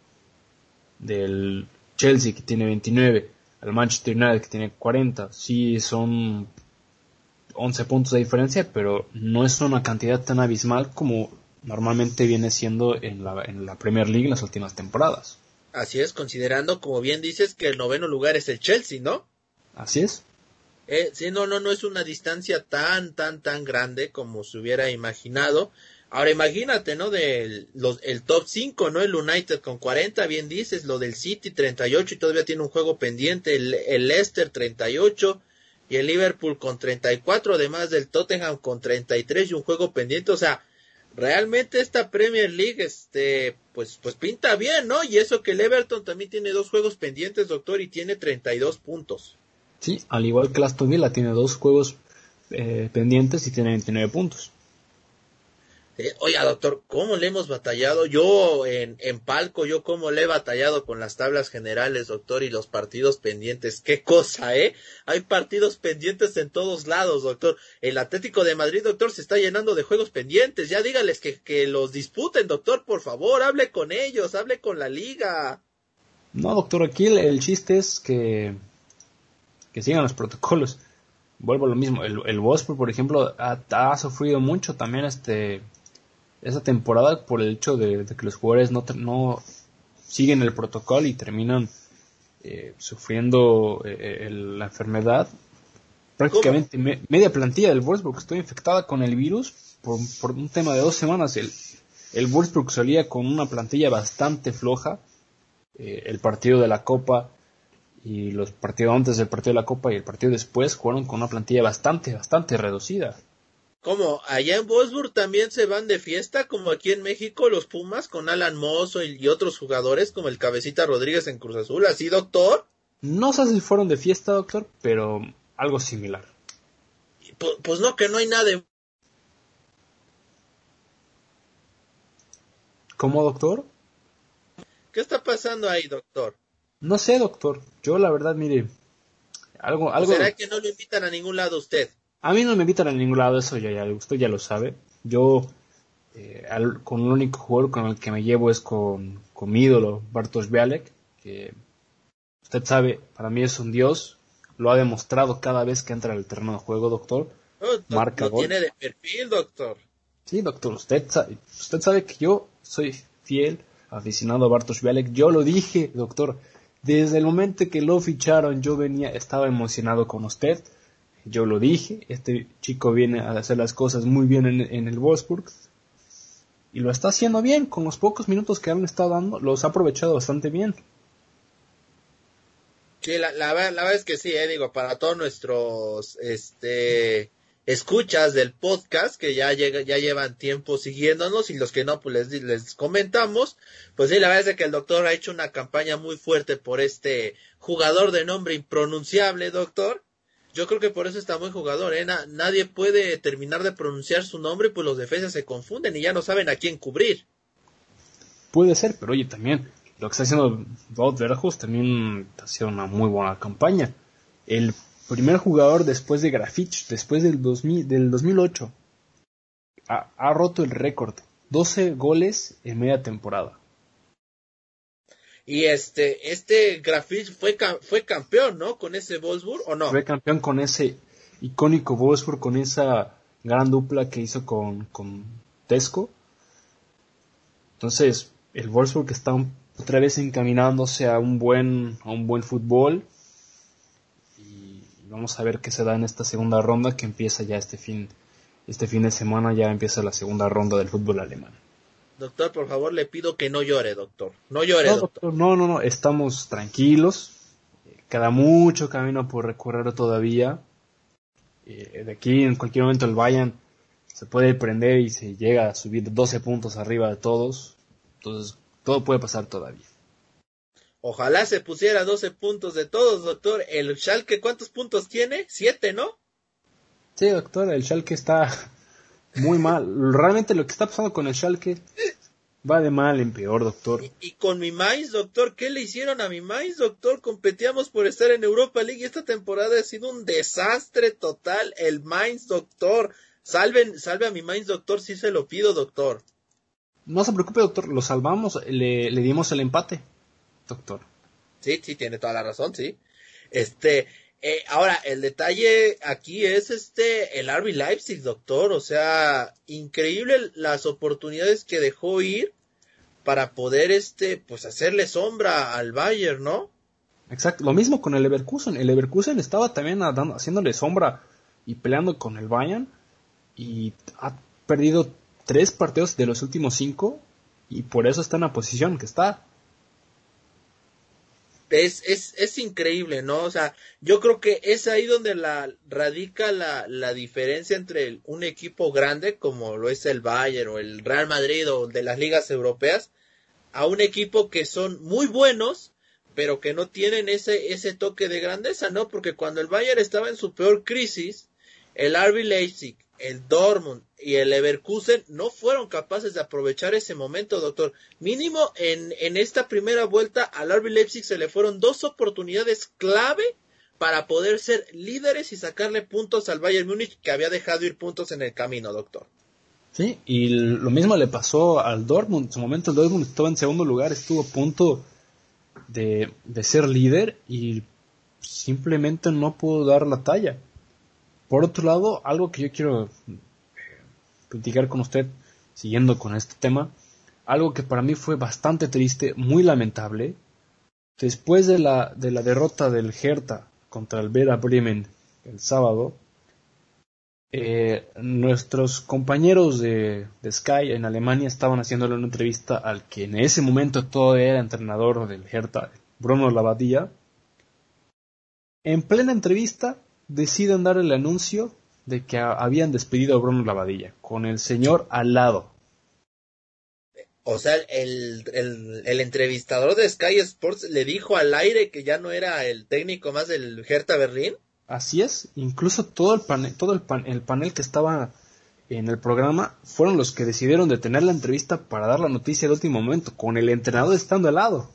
del Chelsea, que tiene 29, al Manchester United, que tiene 40, sí son 11 puntos de diferencia, pero no es una cantidad tan abismal como normalmente viene siendo en la, en la Premier League en las últimas temporadas. Así es, considerando, como bien dices, que el noveno lugar es el Chelsea, ¿no? Así es. Eh, sí, no, no, no es una distancia tan, tan, tan grande como se hubiera imaginado. Ahora imagínate, ¿no? Del los, el top 5, ¿no? El United con 40, bien dices, lo del City 38 y todavía tiene un juego pendiente, el, el Leicester 38, y el Liverpool con 34, además del Tottenham con 33 y un juego pendiente, o sea, realmente esta Premier League, este, pues, pues pinta bien, ¿no? Y eso que el Everton también tiene dos juegos pendientes, doctor, y tiene 32 puntos. Sí, al igual que Aston Villa tiene dos juegos eh, pendientes y tiene 29 puntos. Oiga, doctor, ¿cómo le hemos batallado? Yo en, en palco, yo cómo le he batallado con las tablas generales, doctor, y los partidos pendientes. Qué cosa, ¿eh? Hay partidos pendientes en todos lados, doctor. El Atlético de Madrid, doctor, se está llenando de juegos pendientes. Ya dígales que, que los disputen, doctor, por favor, hable con ellos, hable con la liga. No, doctor, aquí el, chiste es que, que sigan los protocolos. Vuelvo a lo mismo. El, el por ejemplo, ha, ha sufrido mucho también este esa temporada por el hecho de, que los jugadores no, no siguen el protocolo y terminan eh, sufriendo eh, la enfermedad. Prácticamente media plantilla del Wolfsburg estoy infectada con el virus por, por, un tema de dos semanas. El, el Wolfsburg salía con una plantilla bastante floja. Eh, el partido de la Copa y los partidos antes del partido de la Copa y el partido después jugaron con una plantilla bastante, bastante reducida. Como allá en Wolfsburg también se van de fiesta, como aquí en México los Pumas con Alan Mozo y, otros jugadores como el Cabecita Rodríguez en Cruz Azul, ¿así doctor? No sé si fueron de fiesta, doctor, pero algo similar. Pues, pues no, que no hay nada de... ¿Cómo, doctor? ¿Qué está pasando ahí, doctor? No sé, doctor. Yo la verdad, mire, algo, algo. ¿Será que no lo invitan a ningún lado usted? A mí no me invitan a ningún lado, eso ya, ya usted ya lo sabe. Yo eh, con el único jugador con el que me llevo es con, con mi ídolo, Bartosz Bialek, que usted sabe, para mí es un dios, lo ha demostrado cada vez que entra al terreno de juego, doctor. Oh, Marca lo tiene de perfil, doctor. Sí, doctor, usted sabe, usted sabe que yo soy fiel aficionado a Bartosz Bialek. Yo lo dije, doctor, desde el momento que lo ficharon yo venía, estaba emocionado con usted yo lo dije, este chico viene a hacer las cosas muy bien en, el Wolfsburg y lo está haciendo bien, con los pocos minutos que han estado dando, los ha aprovechado bastante bien. Sí, la, la, verdad es que sí, eh, digo, para todos nuestros este, escuchas del podcast que ya, llega, ya llevan tiempo siguiéndonos y los que no, pues les, les comentamos, pues sí, la verdad es que el doctor ha hecho una campaña muy fuerte por este jugador de nombre impronunciable, doctor, yo creo que por eso está muy jugador, ¿eh? nadie puede terminar de pronunciar su nombre, pues los defensas se confunden y ya no saben a quién cubrir. Puede ser, pero oye, también lo que está haciendo Wout Verhus también ha sido una muy buena campaña. El primer jugador después de Grafich, después del, 2000, del 2008, ha, ha roto el récord. 12 goles en media temporada. Y este, este Grafich fue, fue campeón, ¿no? Con ese Wolfsburg, ¿o no? Fue campeón con ese icónico Wolfsburg, con esa gran dupla que hizo con, con Tesco. Entonces, el Wolfsburg está otra vez encaminándose a un buen, a un buen fútbol. Y vamos a ver qué se da en esta segunda ronda que empieza ya este fin, este fin de semana, ya empieza la segunda ronda del fútbol alemán. Doctor, por favor, le pido que no llore, doctor. No llore, doctor. No, no, no, estamos tranquilos. Queda mucho camino por recorrer todavía. Eh, de aquí, en cualquier momento, el Bayern se puede prender y se llega a subir 12 puntos arriba de todos. Entonces, todo puede pasar todavía. Ojalá se pusiera 12 puntos de todos, doctor. El Schalke, ¿cuántos puntos tiene? Siete, ¿no? Sí, doctor, el Schalke está muy mal. Realmente lo que está pasando con el Schalke va de mal en peor, doctor. Y, con mi Mainz, doctor, ¿qué le hicieron a mi Mainz, doctor? Competíamos por estar en Europa League y esta temporada ha sido un desastre total. El Mainz, doctor. Salven, salve a mi Mainz, doctor, si se lo pido, doctor. No se preocupe, doctor, lo salvamos, le, le dimos el empate, doctor. Sí, sí, tiene toda la razón, sí. Este, eh, ahora, el detalle aquí es este, el RB Leipzig, doctor. O sea, increíble las oportunidades que dejó ir para poder, este, pues hacerle sombra al Bayern, ¿no? Exacto. Lo mismo con el Leverkusen. El Leverkusen estaba también dando, haciéndole sombra y peleando con el Bayern. Y ha perdido tres partidos de los últimos cinco. Y por eso está en la posición que está es, es, es increíble, ¿no? O sea, yo creo que es ahí donde la radica la, la diferencia entre un equipo grande como lo es el Bayern o el Real Madrid o de las ligas europeas a un equipo que son muy buenos pero que no tienen ese, ese toque de grandeza, ¿no? Porque cuando el Bayern estaba en su peor crisis, el RB Leipzig, el Dortmund y el Leverkusen no fueron capaces de aprovechar ese momento, doctor. Mínimo en, en esta primera vuelta al RB Leipzig se le fueron dos oportunidades clave para poder ser líderes y sacarle puntos al Bayern Múnich que había dejado ir puntos en el camino, doctor. Sí, y lo mismo le pasó al Dortmund. En su momento el Dortmund estaba en segundo lugar, estuvo a punto de, de ser líder y simplemente no pudo dar la talla. Por otro lado, algo que yo quiero eh, platicar con usted, siguiendo con este tema, algo que para mí fue bastante triste, muy lamentable, después de la, de la derrota del Hertha contra el Vera Bremen el sábado, eh, nuestros compañeros de, Sky en Alemania estaban haciéndole una entrevista al que en ese momento todavía era entrenador del Hertha, Bruno Lavadilla. En plena entrevista, deciden dar el anuncio de que habían despedido a Bruno Lavadilla, con el señor al lado. O sea, el, el, entrevistador de Sky Sports le dijo al aire que ya no era el técnico más del Hertha Berlín. Así es, incluso todo el panel, todo el, el panel que estaba en el programa fueron los que decidieron detener la entrevista para dar la noticia de último momento, con el entrenador estando al lado.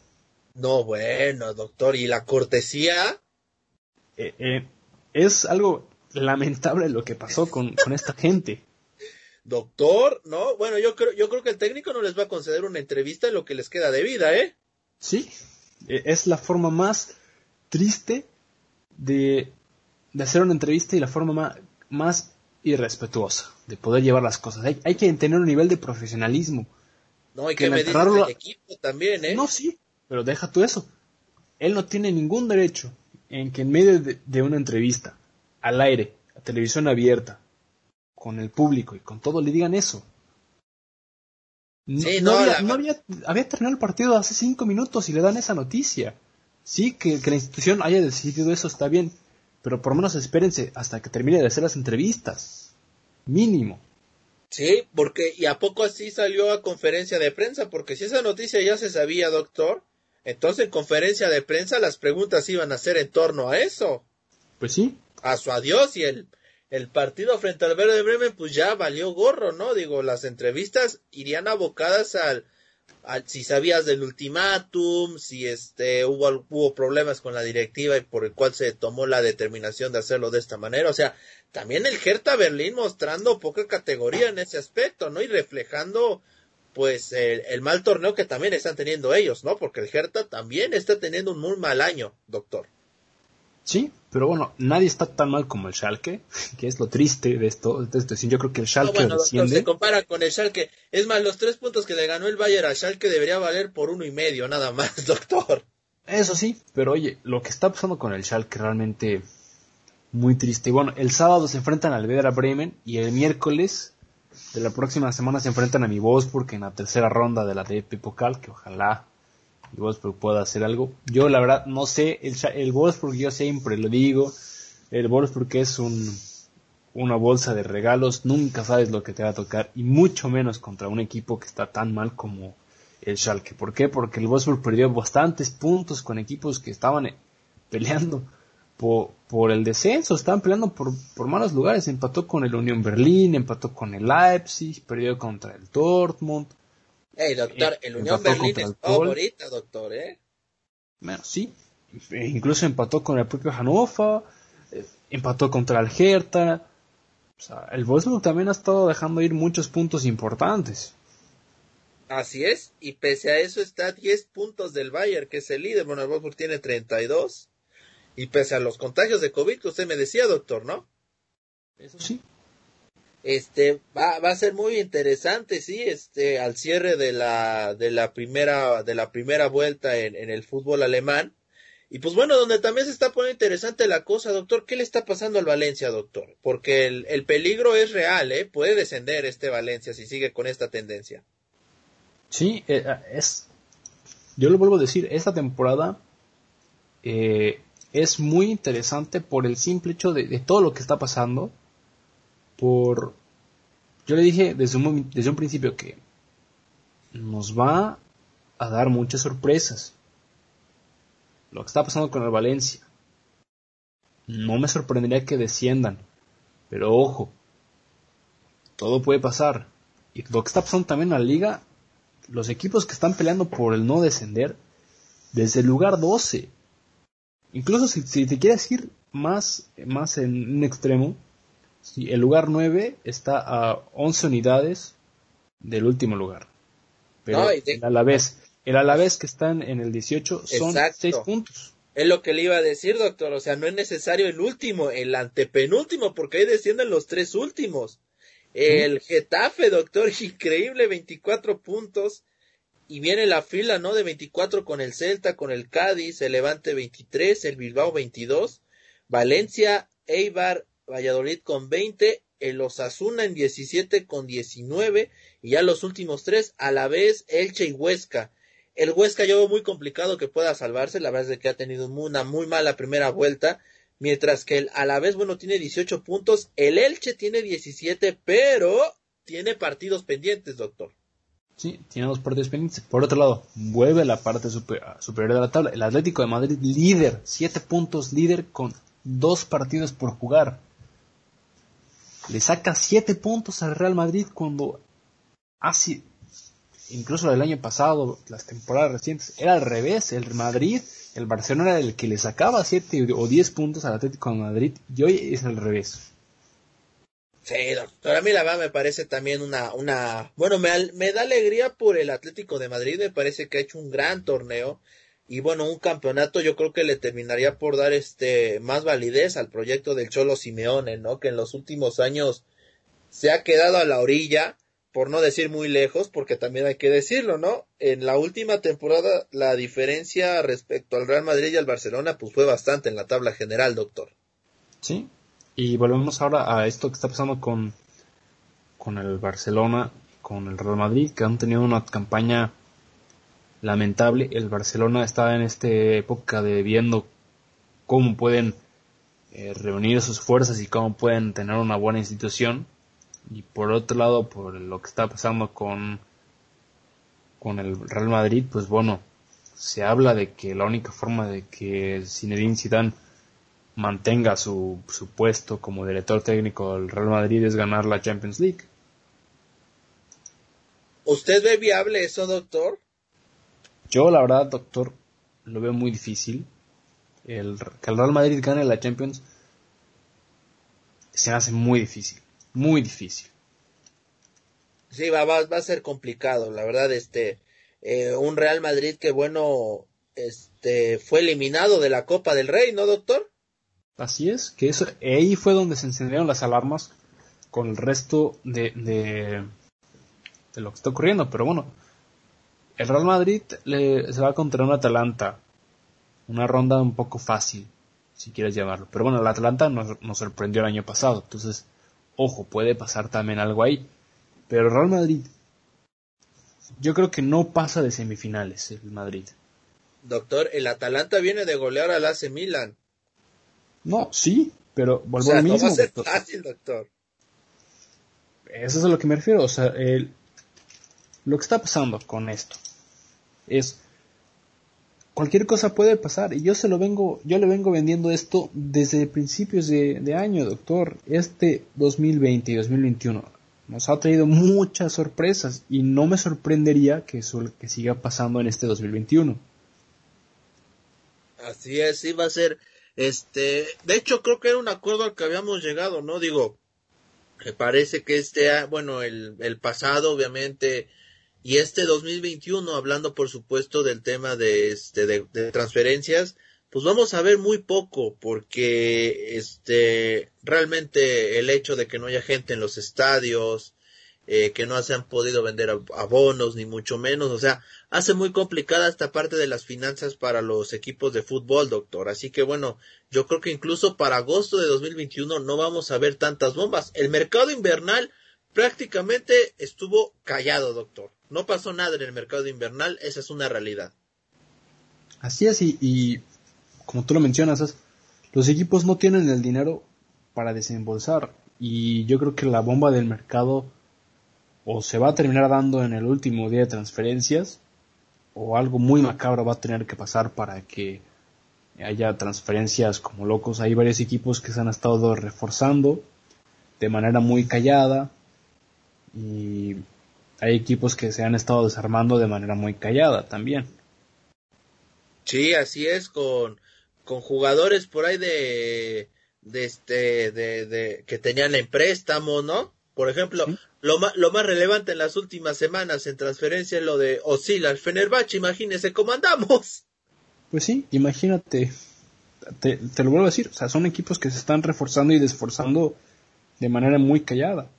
No, bueno, doctor, ¿y la cortesía? Eh, eh, es algo lamentable lo que pasó con, esta gente. Doctor, no, bueno, yo creo, yo creo que el técnico no les va a conceder una entrevista en lo que les queda de vida, ¿eh? Sí, e, es la forma más triste de, de hacer una entrevista y la forma más, más irrespetuosa de poder llevar las cosas. Hay, hay que tener un nivel de profesionalismo. No, hay que, medir el equipo también, ¿eh? No, sí, pero deja tú eso. Él no tiene ningún derecho en que en medio de, una entrevista, al aire, a televisión abierta, con el público y con todo, le digan eso. No, había, había, terminado el partido hace cinco minutos y le dan esa noticia. Sí, que, que, la institución haya decidido eso está bien, pero por lo menos espérense hasta que termine de hacer las entrevistas. Mínimo. Sí, porque, ¿y a poco así salió a conferencia de prensa? Porque si esa noticia ya se sabía, doctor, entonces, en conferencia de prensa, las preguntas iban a ser en torno a eso. Pues sí. A su adiós y el, el partido frente al Verde Bremen, pues ya valió gorro, ¿no? Digo, las entrevistas irían abocadas al, al si sabías del ultimátum, si este, hubo, hubo problemas con la directiva y por el cual se tomó la determinación de hacerlo de esta manera. O sea, también el Hertha Berlín mostrando poca categoría en ese aspecto, ¿no? Y reflejando pues el, mal torneo que también están teniendo ellos, ¿no? Porque el Hertha también está teniendo un muy mal año, doctor. Sí, pero bueno, nadie está tan mal como el Schalke, que es lo triste de esto. De Yo creo que el Schalke no, bueno, doctor, se compara con el Schalke. Es más, los tres puntos que le ganó el Bayern al Schalke debería valer por uno y medio, nada más, *laughs* doctor. Eso sí, pero oye, lo que está pasando con el Schalke realmente muy triste. Y bueno, el sábado se enfrentan al Werder Bremen y el miércoles de la próxima semana se enfrentan a mi Wolfsburg en la tercera ronda de la DP Pokal, que ojalá mi Wolfsburg pueda hacer algo. Yo la verdad no sé, el, el Wolfsburg yo siempre lo digo, el Wolfsburg es un, una bolsa de regalos, nunca sabes lo que te va a tocar y mucho menos contra un equipo que está tan mal como el Schalke. ¿Por qué? Porque el Wolfsburg perdió bastantes puntos con equipos que estaban peleando por, el descenso, estaban peleando por, por malos lugares, empató con el Unión Berlín, empató con el Leipzig, perdió contra el Dortmund. Hey, doctor, eh, el Unión Berlín es favorita, doctor, ¿eh? Bueno, sí, e incluso empató con el propio Hannover, eh, empató contra el Hertha, o sea, el Wolfsburg también ha estado dejando ir muchos puntos importantes. Así es, y pese a eso está a 10 puntos del Bayern, que es el líder. Bueno, el Wolfsburg tiene 32. Y pese a los contagios de COVID que usted me decía, doctor, ¿no? Eso sí. Este, va, va a ser muy interesante, sí, este, al cierre de la, de la primera, de la primera vuelta en, en el fútbol alemán. Y pues bueno, donde también se está poniendo interesante la cosa, doctor, ¿qué le está pasando al Valencia, doctor? Porque el, el peligro es real, ¿eh? Puede descender este Valencia si sigue con esta tendencia. Sí, eh, es, yo lo vuelvo a decir, esta temporada eh, es muy interesante por el simple hecho de, todo lo que está pasando. Por. Yo le dije desde un, desde un principio que nos va a dar muchas sorpresas. Lo que está pasando con el Valencia. No me sorprendería que desciendan. Pero ojo, todo puede pasar. Y lo que está pasando también en la liga, los equipos que están peleando por el no descender, desde el lugar 12, incluso si, te quieres ir más, más en un extremo, si el lugar 9 está a 11 unidades del último lugar. Pero el Alavés, el Alavés que están en el 18 son 6 puntos. Es lo que le iba a decir, doctor. O sea, no es necesario el último, el antepenúltimo, porque ahí descienden los tres últimos. El Getafe, doctor, *laughs* increíble, 24 puntos. Y viene la fila, ¿no? De 24 con el Celta, con el Cádiz, el Levante 23, el Bilbao 22, Valencia, Eibar, Valladolid con 20, el Osasuna en 17 con 19 y ya los últimos tres a la vez Elche y Huesca. El Huesca yo veo muy complicado que pueda salvarse, la verdad es que ha tenido una muy mala primera vuelta, mientras que el a la vez bueno tiene 18 puntos, el Elche tiene 17, pero tiene partidos pendientes, doctor. Sí, tiene dos partidos pendientes. Por otro lado, vuelve a la parte superior de la tabla. El Atlético de Madrid líder, siete puntos líder con dos partidos por jugar. Le saca siete puntos al Real Madrid cuando hace, incluso el año pasado, las temporadas recientes, era al revés. El Madrid, el Barcelona era el que le sacaba siete o diez puntos al Atlético de Madrid y hoy es al revés. Sí, doctor, a mí la verdad me parece también una, una, bueno, me, me da alegría por el Atlético de Madrid, me parece que ha hecho un gran torneo y bueno, un campeonato yo creo que le terminaría por dar este más validez al proyecto del Cholo Simeone, ¿no? Que en los últimos años se ha quedado a la orilla, por no decir muy lejos, porque también hay que decirlo, ¿no? En la última temporada la diferencia respecto al Real Madrid y al Barcelona pues fue bastante en la tabla general, doctor. Sí, y volvemos ahora a esto que está pasando con, con el Barcelona, con el Real Madrid, que han tenido una campaña lamentable. El Barcelona está en esta época de viendo cómo pueden eh, reunir sus fuerzas y cómo pueden tener una buena institución. Y por otro lado, por lo que está pasando con, con el Real Madrid, pues bueno, se habla de que la única forma de que Zinedine Zidane mantenga su, su puesto como director técnico del Real Madrid es ganar la Champions League. ¿Usted ve viable eso, doctor? Yo, la verdad, doctor, lo veo muy difícil. El, que el Real Madrid gane la Champions se hace muy difícil, muy difícil. Sí, va, va, va a ser complicado, la verdad, este, eh, un Real Madrid que bueno, este, fue eliminado de la Copa del Rey, ¿no, doctor? Así es, que eso, ahí fue donde se encendieron las alarmas con el resto de, de, lo que está ocurriendo. Pero bueno, el Real Madrid le, se va contra un Atalanta. Una ronda un poco fácil, si quieres llamarlo. Pero bueno, el Atalanta nos, nos sorprendió el año pasado. Entonces, ojo, puede pasar también algo ahí. Pero Real Madrid, yo creo que no pasa de semifinales el Madrid. Doctor, el Atalanta viene de golear al AC Milan. No, sí, pero vuelvo a lo mismo. No va a ser fácil, doctor. Eso es a lo que me refiero. O sea, el, lo que está pasando con esto es cualquier cosa puede pasar y yo se lo vengo, yo le vengo vendiendo esto desde principios de, de año, doctor. Este 2020 y 2021 nos ha traído muchas sorpresas y no me sorprendería que eso que siga pasando en este 2021. Así es, sí va a ser este, de hecho creo que era un acuerdo al que habíamos llegado, ¿no? Digo, me parece que este, bueno, el, el pasado obviamente y este 2021, hablando por supuesto del tema de, este, de, de, transferencias, pues vamos a ver muy poco, porque este, realmente el hecho de que no haya gente en los estadios, eh, que no se han podido vender abonos, ni mucho menos, o sea, hace muy complicada esta parte de las finanzas para los equipos de fútbol, doctor. Así que bueno, yo creo que incluso para agosto de 2021 no vamos a ver tantas bombas. El mercado invernal prácticamente estuvo callado, doctor. No pasó nada en el mercado invernal, esa es una realidad. Así es, y, y como tú lo mencionas, los equipos no tienen el dinero para desembolsar. Y yo creo que la bomba del mercado o se va a terminar dando en el último día de transferencias o algo muy macabro va a tener que pasar para que haya transferencias como locos. Hay varios equipos que se han estado reforzando de manera muy callada y hay equipos que se han estado desarmando de manera muy callada también. Sí, así es, con, con jugadores por ahí de, de este, de, de, que tenían en préstamo, ¿no? Por ejemplo, lo, más, lo más relevante en las últimas semanas en transferencia es lo de Osila al Fenerbahce, imagínese cómo andamos. Pues sí, imagínate, te, te, lo vuelvo a decir, o sea, son equipos que se están reforzando y desforzando de manera muy callada.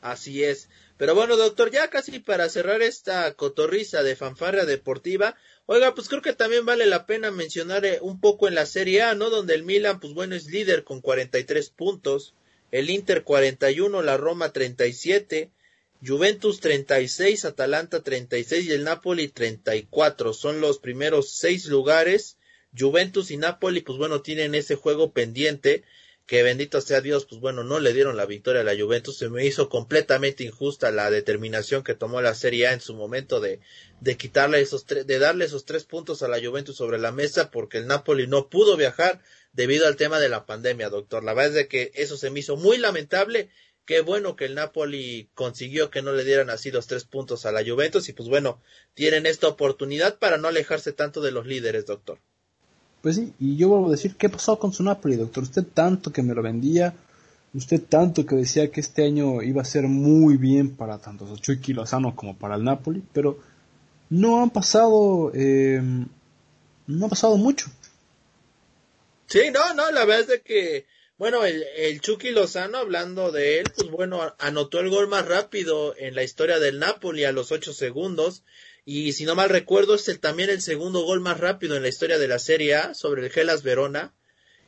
Así es. Pero bueno, doctor, ya casi para cerrar esta cotorriza de fanfarria deportiva, oiga, pues creo que también vale la pena mencionar eh, un poco en la Serie A, ¿no? Donde el Milan, pues bueno, es líder con 43 puntos, el Inter 41, la Roma 37, Juventus 36, Atalanta 36 y el Napoli 34. Son los primeros seis lugares. Juventus y Napoli, pues bueno, tienen ese juego pendiente que bendito sea Dios, pues bueno, no le dieron la victoria a la Juventus, se me hizo completamente injusta la determinación que tomó la Serie A en su momento de, de quitarle esos tres, de darle esos tres puntos a la Juventus sobre la mesa porque el Napoli no pudo viajar debido al tema de la pandemia, doctor. La verdad es que eso se me hizo muy lamentable. Qué bueno que el Napoli consiguió que no le dieran así los tres puntos a la Juventus y pues bueno, tienen esta oportunidad para no alejarse tanto de los líderes, doctor. Pues sí, y yo vuelvo a decir, ¿qué pasó con su Napoli, doctor? Usted tanto que me lo vendía, usted tanto que decía que este año iba a ser muy bien para tanto Chucky Lozano como para el Napoli, pero no han pasado, eh, no ha pasado mucho. Sí, no, no, la verdad es que, bueno, el, el Chucky Lozano, hablando de él, pues bueno, anotó el gol más rápido en la historia del Napoli a los ocho segundos y si no mal recuerdo es el, también el segundo gol más rápido en la historia de la Serie A sobre el Gelas Verona.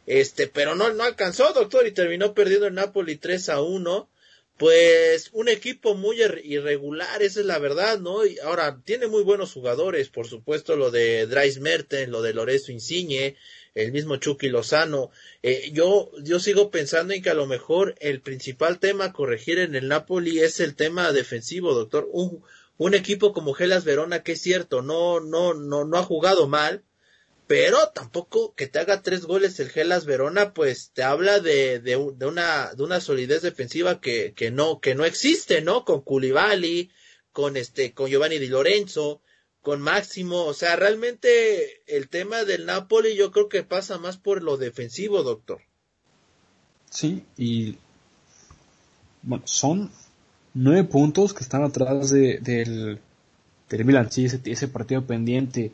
Este, pero no, no alcanzó, doctor, y terminó perdiendo el Napoli 3 a 1. Pues un equipo muy irregular, esa es la verdad, ¿no? Y ahora tiene muy buenos jugadores, por supuesto, lo de Dries Mertens, lo de Lorenzo Insigne, el mismo Chucky Lozano. Eh, yo, yo sigo pensando en que a lo mejor el principal tema a corregir en el Napoli es el tema defensivo, doctor. Un, un equipo como Gelas Verona, que es cierto, no, no, no, no ha jugado mal, pero tampoco que te haga tres goles el Gelas Verona, pues te habla de, de, de, una, de una solidez defensiva que, que no, que no existe, ¿no? Con Culibali, con este, con Giovanni Di Lorenzo, con Máximo, o sea, realmente el tema del Napoli yo creo que pasa más por lo defensivo, doctor. Sí, y bueno, son nueve puntos que están atrás de, del, del Milan. Sí, ese, ese partido pendiente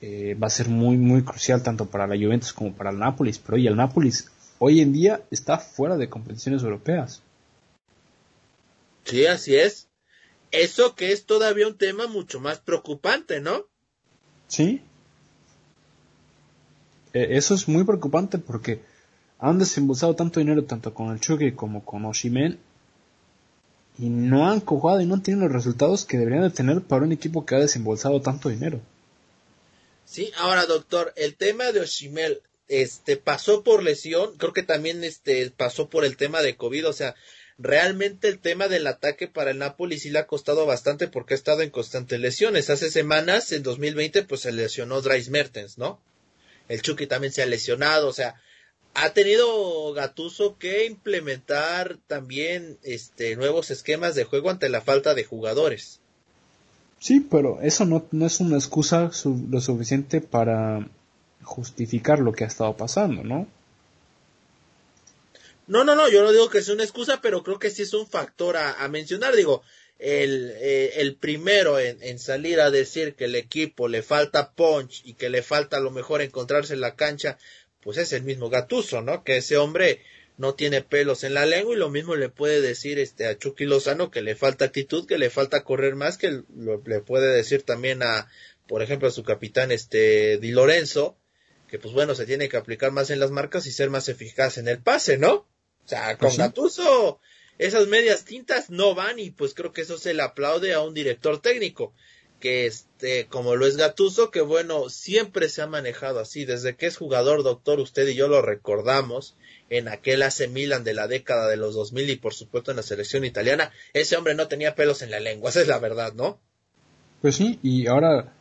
eh, va a ser muy, muy crucial tanto para la Juventus como para el Nápoles. Pero hoy el Nápoles hoy en día está fuera de competiciones europeas. Sí, así es. Eso que es todavía un tema mucho más preocupante, ¿no? Sí. E, eso es muy preocupante porque han desembolsado tanto dinero tanto con el Chucky como con Oshimen y no han jugado y no han tenido los resultados que deberían de tener para un equipo que ha desembolsado tanto dinero. Sí, ahora doctor, el tema de Oshimel, este, pasó por lesión, creo que también este, pasó por el tema de COVID, o sea, realmente el tema del ataque para el Napoli sí le ha costado bastante porque ha estado en constantes lesiones. Hace semanas, en 2020, pues se lesionó Dries Mertens, ¿no? El Chucky también se ha lesionado, o sea, ha tenido Gatuso que implementar también este nuevos esquemas de juego ante la falta de jugadores. Sí, pero eso no, no es una excusa lo suficiente para justificar lo que ha estado pasando, ¿no? No, no, no, yo no digo que sea una excusa, pero creo que sí es un factor a, mencionar. Digo, el, eh, el primero en, en, salir a decir que el equipo le falta punch y que le falta a lo mejor encontrarse en la cancha pues es el mismo Gatuso, ¿no? Que ese hombre no tiene pelos en la lengua y lo mismo le puede decir este a Chucky Lozano que le falta actitud, que le falta correr más, que le puede decir también a, por ejemplo, a su capitán este Di Lorenzo, que pues bueno, se tiene que aplicar más en las marcas y ser más eficaz en el pase, ¿no? O sea, con Gatuso esas medias tintas no van y pues creo que eso se le aplaude a un director técnico que este, como lo es Gatuso, que bueno, siempre se ha manejado así, desde que es jugador, doctor, usted y yo lo recordamos, en aquel AC Milan de la década de los 2000 y por supuesto en la selección italiana, ese hombre no tenía pelos en la lengua, *laughs* esa es la verdad, ¿no? Pues sí, y ahora,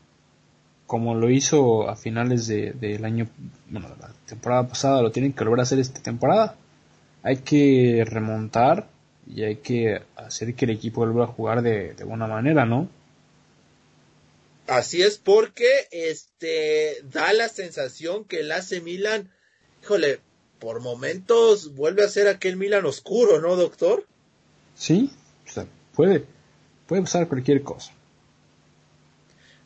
como lo hizo a finales del de, año, bueno, la temporada pasada, lo tienen que volver a hacer esta temporada. Hay que remontar y hay que hacer que el equipo vuelva a jugar de, de buena manera, ¿no? Así es porque este da la sensación que el AC Milan, híjole, por momentos vuelve a ser aquel Milan oscuro, ¿no, doctor? Sí, o sea, puede, puede pasar cualquier cosa.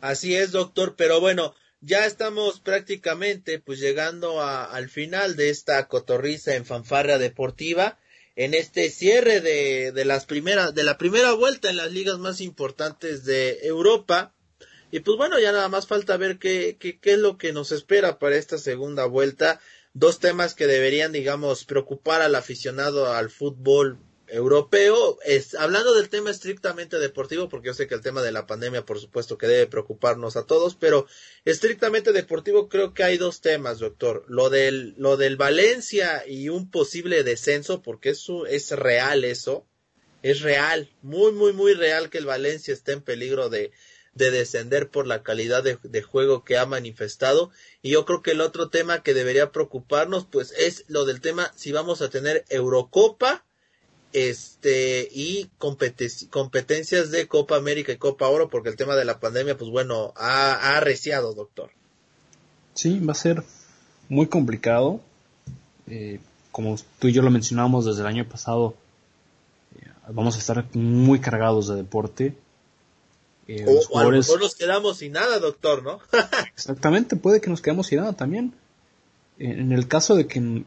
Así es, doctor, pero bueno, ya estamos prácticamente pues llegando a, al final de esta cotorriza en fanfarria deportiva en este cierre de, de las primeras de la primera vuelta en las ligas más importantes de Europa y pues bueno ya nada más falta ver qué, qué, qué es lo que nos espera para esta segunda vuelta dos temas que deberían digamos preocupar al aficionado al fútbol europeo. Es, hablando del tema estrictamente deportivo, porque yo sé que el tema de la pandemia, por supuesto, que debe preocuparnos a todos, pero estrictamente deportivo creo que hay dos temas, doctor. Lo del, lo del Valencia y un posible descenso, porque eso es real eso. Es real, muy, muy, muy real que el Valencia esté en peligro de, de descender por la calidad de, juego que ha manifestado. Y yo creo que el otro tema que debería preocuparnos, pues, es lo del tema si vamos a tener Eurocopa este y competencias de Copa América y Copa Oro porque el tema de la pandemia pues bueno ha, ha arreciado doctor. Sí va a ser muy complicado. Eh, como tú y yo lo mencionamos desde el año pasado eh, vamos a estar muy cargados de deporte eh, o, jugadores... a lo mejor nos quedamos sin nada doctor no *laughs* exactamente puede que nos quedemos sin nada también en el caso de que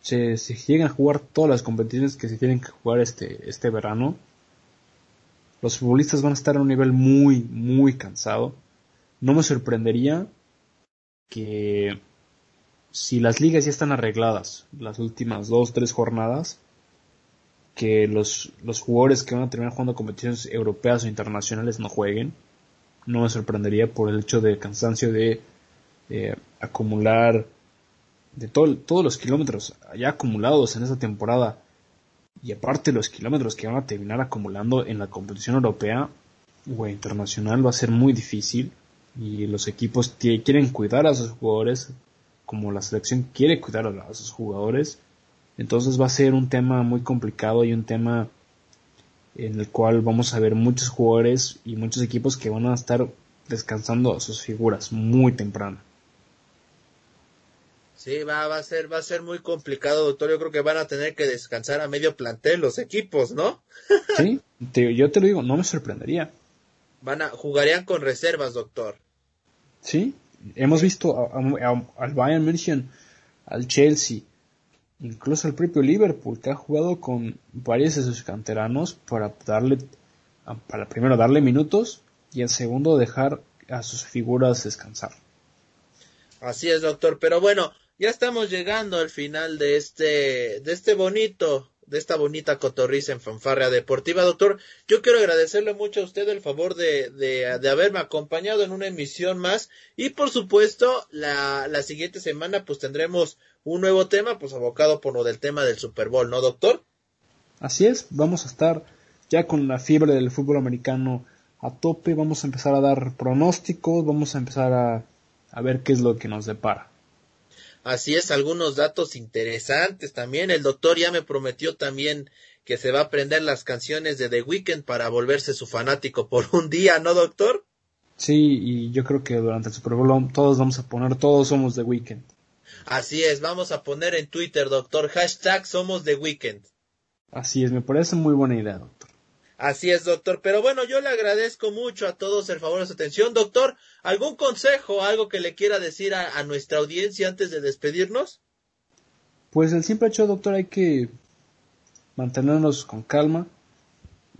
se, se llegan a jugar todas las competiciones que se tienen que jugar este, este verano, los futbolistas van a estar a un nivel muy, muy cansado. No me sorprendería que si las ligas ya están arregladas, las últimas dos, tres jornadas, que los, los jugadores que van a terminar jugando competiciones europeas o internacionales no jueguen. No me sorprendería por el hecho de cansancio de eh, acumular de todos los kilómetros ya acumulados en esa temporada y aparte los kilómetros que van a terminar acumulando en la competición europea o internacional va a ser muy difícil y los equipos quieren cuidar a sus jugadores como la selección quiere cuidar a sus jugadores entonces va a ser un tema muy complicado y un tema en el cual vamos a ver muchos jugadores y muchos equipos que van a estar descansando a sus figuras muy temprano Sí, va, va a ser, va a ser muy complicado, doctor. Yo creo que van a tener que descansar a medio plantel los equipos, ¿no? *laughs* sí, yo te lo digo, no me sorprendería. Van a, jugarían con reservas, doctor. Sí, hemos visto al Bayern München, al Chelsea, incluso al propio Liverpool, que ha jugado con varios de sus canteranos para darle, para primero darle minutos y el segundo dejar a sus figuras descansar. Así es, doctor. Pero bueno, ya estamos llegando al final de este, de este bonito, de esta bonita cotorriza en fanfarria deportiva, doctor. Yo quiero agradecerle mucho a usted el favor de, de, de haberme acompañado en una emisión más y por supuesto la, la siguiente semana pues tendremos un nuevo tema pues abocado por lo del tema del Super Bowl, ¿no, doctor? Así es, vamos a estar ya con la fiebre del fútbol americano a tope, vamos a empezar a dar pronósticos, vamos a empezar a, a ver qué es lo que nos depara. Así es, algunos datos interesantes también. El doctor ya me prometió también que se va a aprender las canciones de The Weeknd para volverse su fanático por un día, ¿no, doctor? Sí, y yo creo que durante el Super Bowl todos vamos a poner, todos somos The Weeknd. Así es, vamos a poner en Twitter, doctor, hashtag somos The Weeknd. Así es, me parece muy buena idea, doctor. Así es, doctor. Pero bueno, yo le agradezco mucho a todos el favor de su atención. Doctor, ¿algún consejo, algo que le quiera decir a, a nuestra audiencia antes de despedirnos? Pues el simple hecho, doctor, hay que mantenernos con calma.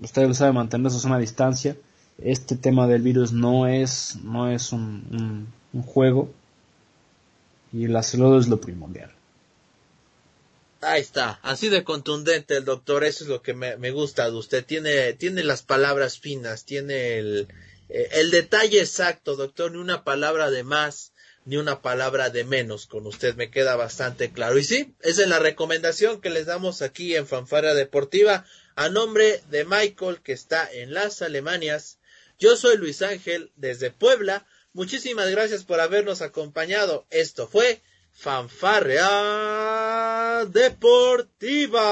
Usted lo sabe, mantenernos a una distancia. Este tema del virus no es, no es un, un, un juego. Y salud es lo primordial. Ahí está, así de contundente el doctor, eso es lo que me, me gusta de usted, tiene, tiene las palabras finas, tiene el, eh, el detalle exacto, doctor, ni una palabra de más, ni una palabra de menos, con usted me queda bastante claro. Y sí, esa es la recomendación que les damos aquí en Fanfara Deportiva, a nombre de Michael, que está en las Alemanias. Yo soy Luis Ángel, desde Puebla. Muchísimas gracias por habernos acompañado. Esto fue Fanfarrea Deportiva.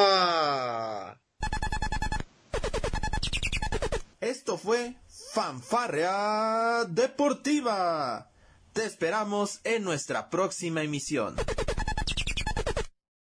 Esto fue Fanfarrea Deportiva. Te esperamos en nuestra próxima emisión.